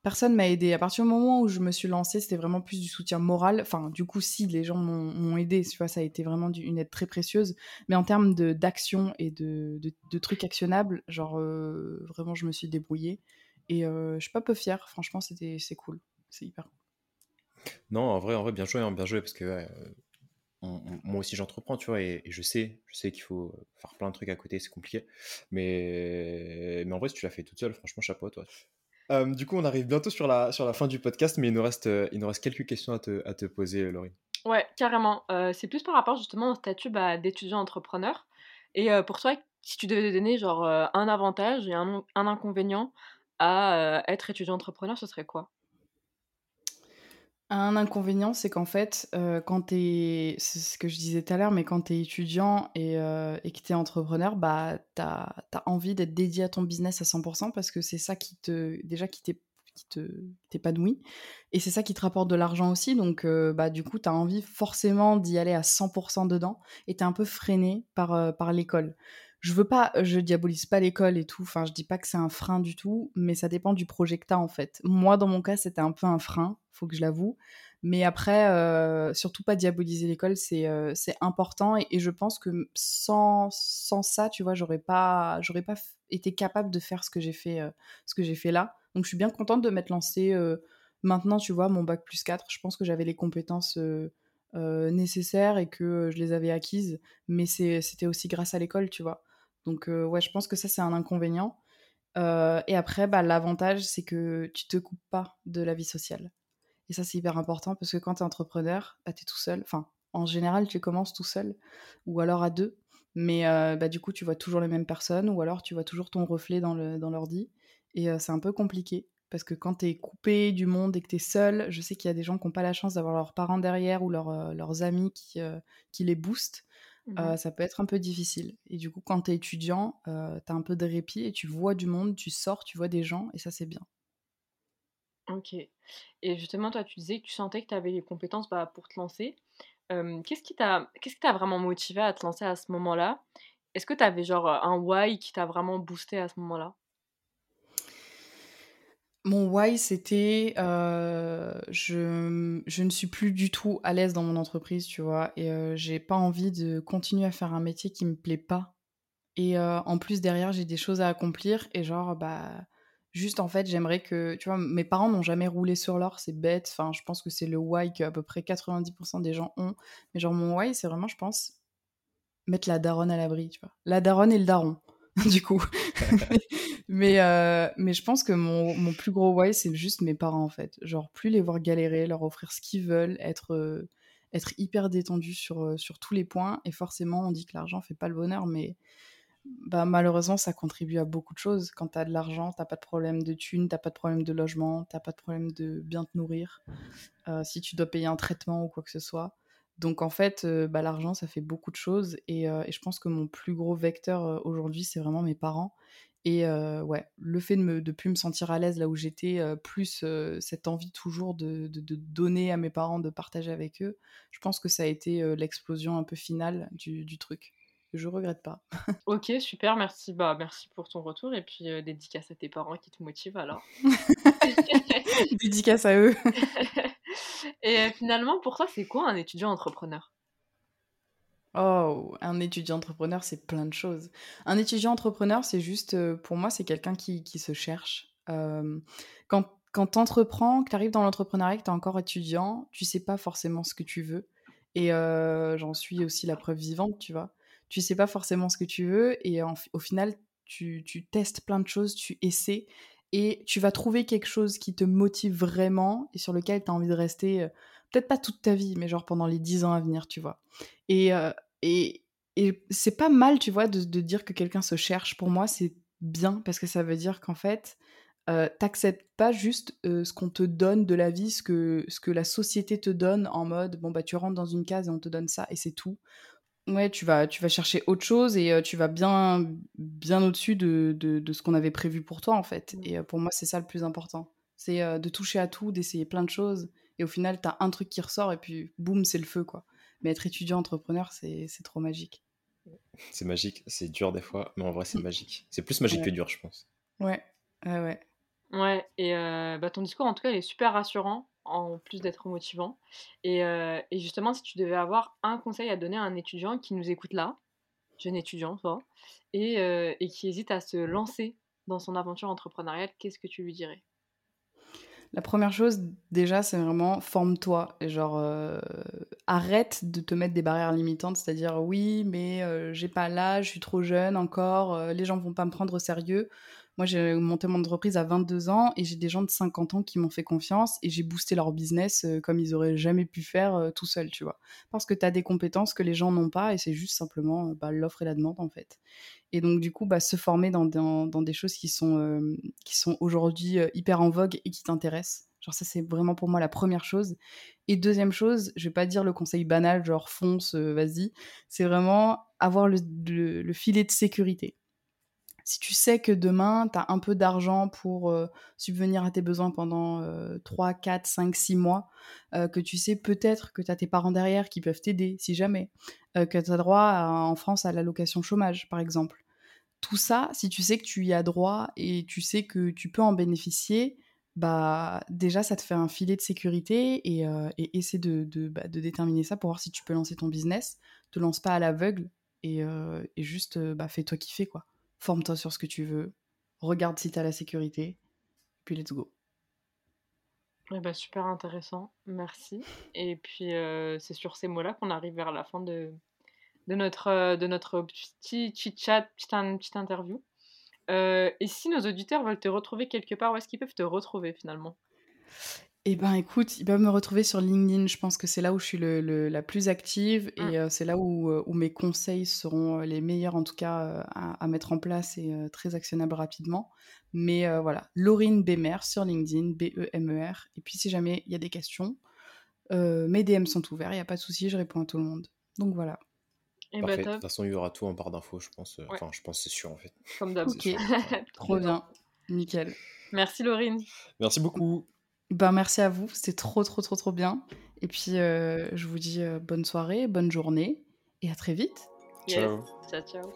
personne m'a aidé. À partir du moment où je me suis lancée, c'était vraiment plus du soutien moral. Enfin, du coup, si les gens m'ont aidé, tu vois, ça a été vraiment une aide très précieuse. Mais en termes d'action et de, de, trucs actionnables, genre vraiment, je me suis débrouillée. Et je suis pas peu fière. Franchement, c'était c'est cool. C'est hyper. Non, en vrai, en vrai, bien joué, hein, bien joué, parce que moi aussi j'entreprends, tu vois, et, je sais, je sais qu'il faut faire plein de trucs à côté, c'est compliqué. Mais, mais en vrai, si tu l'as fait toute seule, franchement, chapeau toi. Du coup, on arrive bientôt sur la, sur la fin du podcast, mais il nous reste, il nous reste quelques questions à te, à te poser, Laurie. Ouais, carrément. c'est plus par rapport justement au statut bah, d'étudiant entrepreneur. Et pour toi, si tu devais donner genre un avantage et un, un inconvénient à être étudiant entrepreneur, ce serait quoi? Un inconvénient, c'est qu'en fait, euh, quand tu es, c'est ce que je disais tout à l'heure, mais quand tu étudiant et, euh, que tu es entrepreneur, bah, tu as, envie d'être dédié à ton business à 100% parce que c'est ça qui te, déjà, qui t'épanouit. Et c'est ça qui te rapporte de l'argent aussi. Donc, euh, bah, du coup, tu as envie forcément d'y aller à 100% dedans et tu es un peu freiné par, par l'école je veux pas, je diabolise pas l'école et tout, enfin je dis pas que c'est un frein du tout, mais ça dépend du projet en fait. Moi dans mon cas c'était un peu un frein, faut que je l'avoue, mais après euh, surtout pas diaboliser l'école, c'est euh, important et, je pense que sans, sans ça, tu vois, j'aurais pas pas été capable de faire ce que j'ai fait euh, ce que j'ai fait là. Donc je suis bien contente de m'être lancée maintenant, tu vois, mon bac plus 4, je pense que j'avais les compétences nécessaires et que je les avais acquises, mais c'était aussi grâce à l'école, tu vois. Donc, euh, ouais, je pense que ça, c'est un inconvénient. Euh, et après, bah, l'avantage, c'est que tu te coupes pas de la vie sociale. Et ça, c'est hyper important parce que quand tu es entrepreneur, bah, tu es tout seul. Enfin, en général, tu commences tout seul ou alors à deux. Mais euh, bah, du coup, tu vois toujours les mêmes personnes ou alors tu vois toujours ton reflet dans l'ordi. Dans et c'est un peu compliqué parce que quand tu es coupé du monde et que tu es seul, je sais qu'il y a des gens qui n'ont pas la chance d'avoir leurs parents derrière ou leurs amis qui, qui les boostent. Mmh ça peut être un peu difficile. Et du coup, quand tu es étudiant, tu as un peu de répit et tu vois du monde, tu sors, tu vois des gens, et ça, c'est bien. Ok. Et justement, toi, tu disais que tu sentais que tu avais les compétences bah, pour te lancer. qu'est-ce qui t'a qu'est-ce qui t'a vraiment motivé à te lancer à ce moment-là? Est-ce que tu avais genre un why qui t'a vraiment boosté à ce moment-là? Mon why, c'était euh, je, ne suis plus du tout à l'aise dans mon entreprise, tu vois, et euh, j'ai pas envie de continuer à faire un métier qui me plaît pas. Et euh, en plus, derrière, j'ai des choses à accomplir, et genre, bah, juste en fait, j'aimerais que, tu vois, mes parents n'ont jamais roulé sur l'or, c'est bête, enfin, je pense que c'est le why que peu près 90% des gens ont, mais genre, mon why, c'est vraiment, je pense, mettre la daronne à l'abri, tu vois. La daronne et le daron, *laughs* du coup. *laughs* mais, euh, mais je pense que mon, mon plus gros why, c'est juste mes parents, en fait. Genre, plus les voir galérer, leur offrir ce qu'ils veulent, être, euh, être hyper détendu sur, euh, sur tous les points. Et forcément, on dit que l'argent fait pas le bonheur, mais bah, malheureusement, ça contribue à beaucoup de choses. Quand tu as de l'argent, t'as pas de problème de thunes, t'as pas de problème de logement, t'as pas de problème de bien te nourrir. si tu dois payer un traitement ou quoi que ce soit. Donc en fait, bah, l'argent, ça fait beaucoup de choses. Et, et, je pense que mon plus gros vecteur aujourd'hui, c'est vraiment mes parents. Et ouais, le fait de ne de plus me sentir à l'aise là où j'étais, plus cette envie toujours de, de, donner à mes parents, de partager avec eux, je pense que ça a été l'explosion un peu finale du, du truc. Je regrette pas. *laughs* ok, super, merci. Bah, merci pour ton retour et puis dédicace à tes parents qui te motivent alors. *laughs* dédicace à eux. *laughs* et finalement, pour toi, c'est quoi un étudiant entrepreneur? Oh, un étudiant entrepreneur, c'est plein de choses. Un étudiant entrepreneur, c'est juste, euh, pour moi, c'est quelqu'un qui, qui, se cherche. Euh, quand quand tu entreprends, que tu arrives dans l'entrepreneuriat, que tu es encore étudiant, tu sais pas forcément ce que tu veux. Et euh, j'en suis aussi la preuve vivante, tu vois. Tu sais pas forcément ce que tu veux et au final, tu, tu testes plein de choses, tu essaies et tu vas trouver quelque chose qui te motive vraiment et sur lequel tu as envie de rester peut-être pas toute ta vie, mais genre pendant les dix ans à venir, tu vois. Et, euh, et, et c'est pas mal, tu vois, de, de dire que quelqu'un se cherche. Pour moi, c'est bien parce que ça veut dire qu'en fait, euh, t'acceptes pas juste euh, ce qu'on te donne de la vie, ce que, ce que la société te donne en mode bon, bah tu rentres dans une case et on te donne ça et c'est tout. Ouais, tu vas, tu vas chercher autre chose et tu vas bien, bien au-dessus de, de, de, ce qu'on avait prévu pour toi en fait. Mmh. Et pour moi, c'est ça le plus important. C'est de toucher à tout, d'essayer plein de choses et au final, tu as un truc qui ressort et puis boum, c'est le feu, quoi. Mais être étudiant entrepreneur, c'est trop magique. C'est magique, c'est dur des fois, mais en vrai, c'est *laughs* magique. C'est plus magique que dur, je pense. Ouais, ouais, ouais. Ouais, et euh, bah, ton discours, en tout cas, il est super rassurant, en plus d'être motivant. Et, euh, et, justement, si tu devais avoir un conseil à donner à un étudiant qui nous écoute là, jeune étudiant, toi, et, euh, et qui hésite à se lancer dans son aventure entrepreneuriale, qu'est-ce que tu lui dirais? La première chose, déjà, c'est vraiment forme-toi. Genre, arrête de te mettre des barrières limitantes, c'est-à-dire oui, mais j'ai pas l'âge, je suis trop jeune encore, les gens vont pas me prendre au sérieux. Moi, j'ai monté mon entreprise à 22 ans et j'ai des gens de 50 ans qui m'ont fait confiance et j'ai boosté leur business euh, comme ils auraient jamais pu faire euh, tout seuls, tu vois. Parce que tu as des compétences que les gens n'ont pas et c'est juste simplement euh, bah, l'offre et la demande, en fait. Et donc, du coup, bah, se former dans, des choses qui sont, aujourd'hui hyper en vogue et qui t'intéressent. Genre, ça, c'est vraiment pour moi la première chose. Et deuxième chose, je vais pas dire le conseil banal, genre fonce, vas-y. C'est vraiment avoir le filet de sécurité si tu sais que demain, tu as un peu d'argent pour euh, subvenir à tes besoins pendant 3, 4, 5, 6 mois, euh, que tu sais peut-être que tu as tes parents derrière qui peuvent t'aider, si jamais, euh, que tu as droit en France à l'allocation chômage, par exemple. Tout ça, si tu sais que tu y as droit et tu sais que tu peux en bénéficier, bah déjà ça te fait un filet de sécurité et, essaie bah, de, déterminer ça pour voir si tu peux lancer ton business. Te lance pas à l'aveugle et, et juste bah, fais-toi kiffer quoi forme-toi sur ce que tu veux, regarde si tu as la sécurité, puis let's go. Eh ben, super intéressant, merci. Et puis euh, c'est sur ces mots-là qu'on arrive vers la fin de, notre, euh, de petit chit-chat, petite, petite interview. Euh, et si nos auditeurs veulent te retrouver quelque part, où est-ce qu'ils peuvent te retrouver finalement? Eh ben écoute, ils peuvent me retrouver sur LinkedIn. Je pense que c'est là où je suis le, la plus active et mmh. euh, c'est là où, euh, où, mes conseils seront euh, les meilleurs en tout cas à, mettre en place et très actionnables rapidement. Mais voilà, Laurine Bemer sur LinkedIn, B-E-M-E-R. Et puis si jamais il y a des questions, mes DM sont ouverts, il n'y a pas de souci, je réponds à tout le monde. Donc voilà. Et bah, de toute façon, il y aura tout en barre d'infos, je pense. Enfin, je pense c'est sûr en fait. Comme *laughs* d'hab. *laughs* Ok, trop bien. Nickel. Merci Laurine. Merci beaucoup. Ben, merci à vous, c'était trop, trop, trop, trop bien. Et puis, euh, je vous dis euh, bonne soirée, bonne journée, et à très vite. Ciao. Ciao, ciao.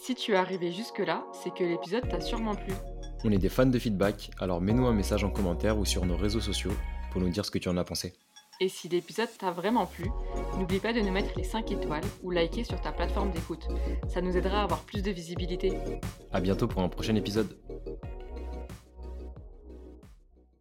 Si tu es arrivé jusque-là, c'est que l'épisode t'a sûrement plu. On est des fans de feedback, alors mets-nous un message en commentaire ou sur nos réseaux sociaux pour nous dire ce que tu en as pensé. Et si l'épisode t'a vraiment plu, n'oublie pas de nous mettre les 5 étoiles ou liker sur ta plateforme d'écoute. Ça nous aidera à avoir plus de visibilité. À bientôt pour un prochain épisode.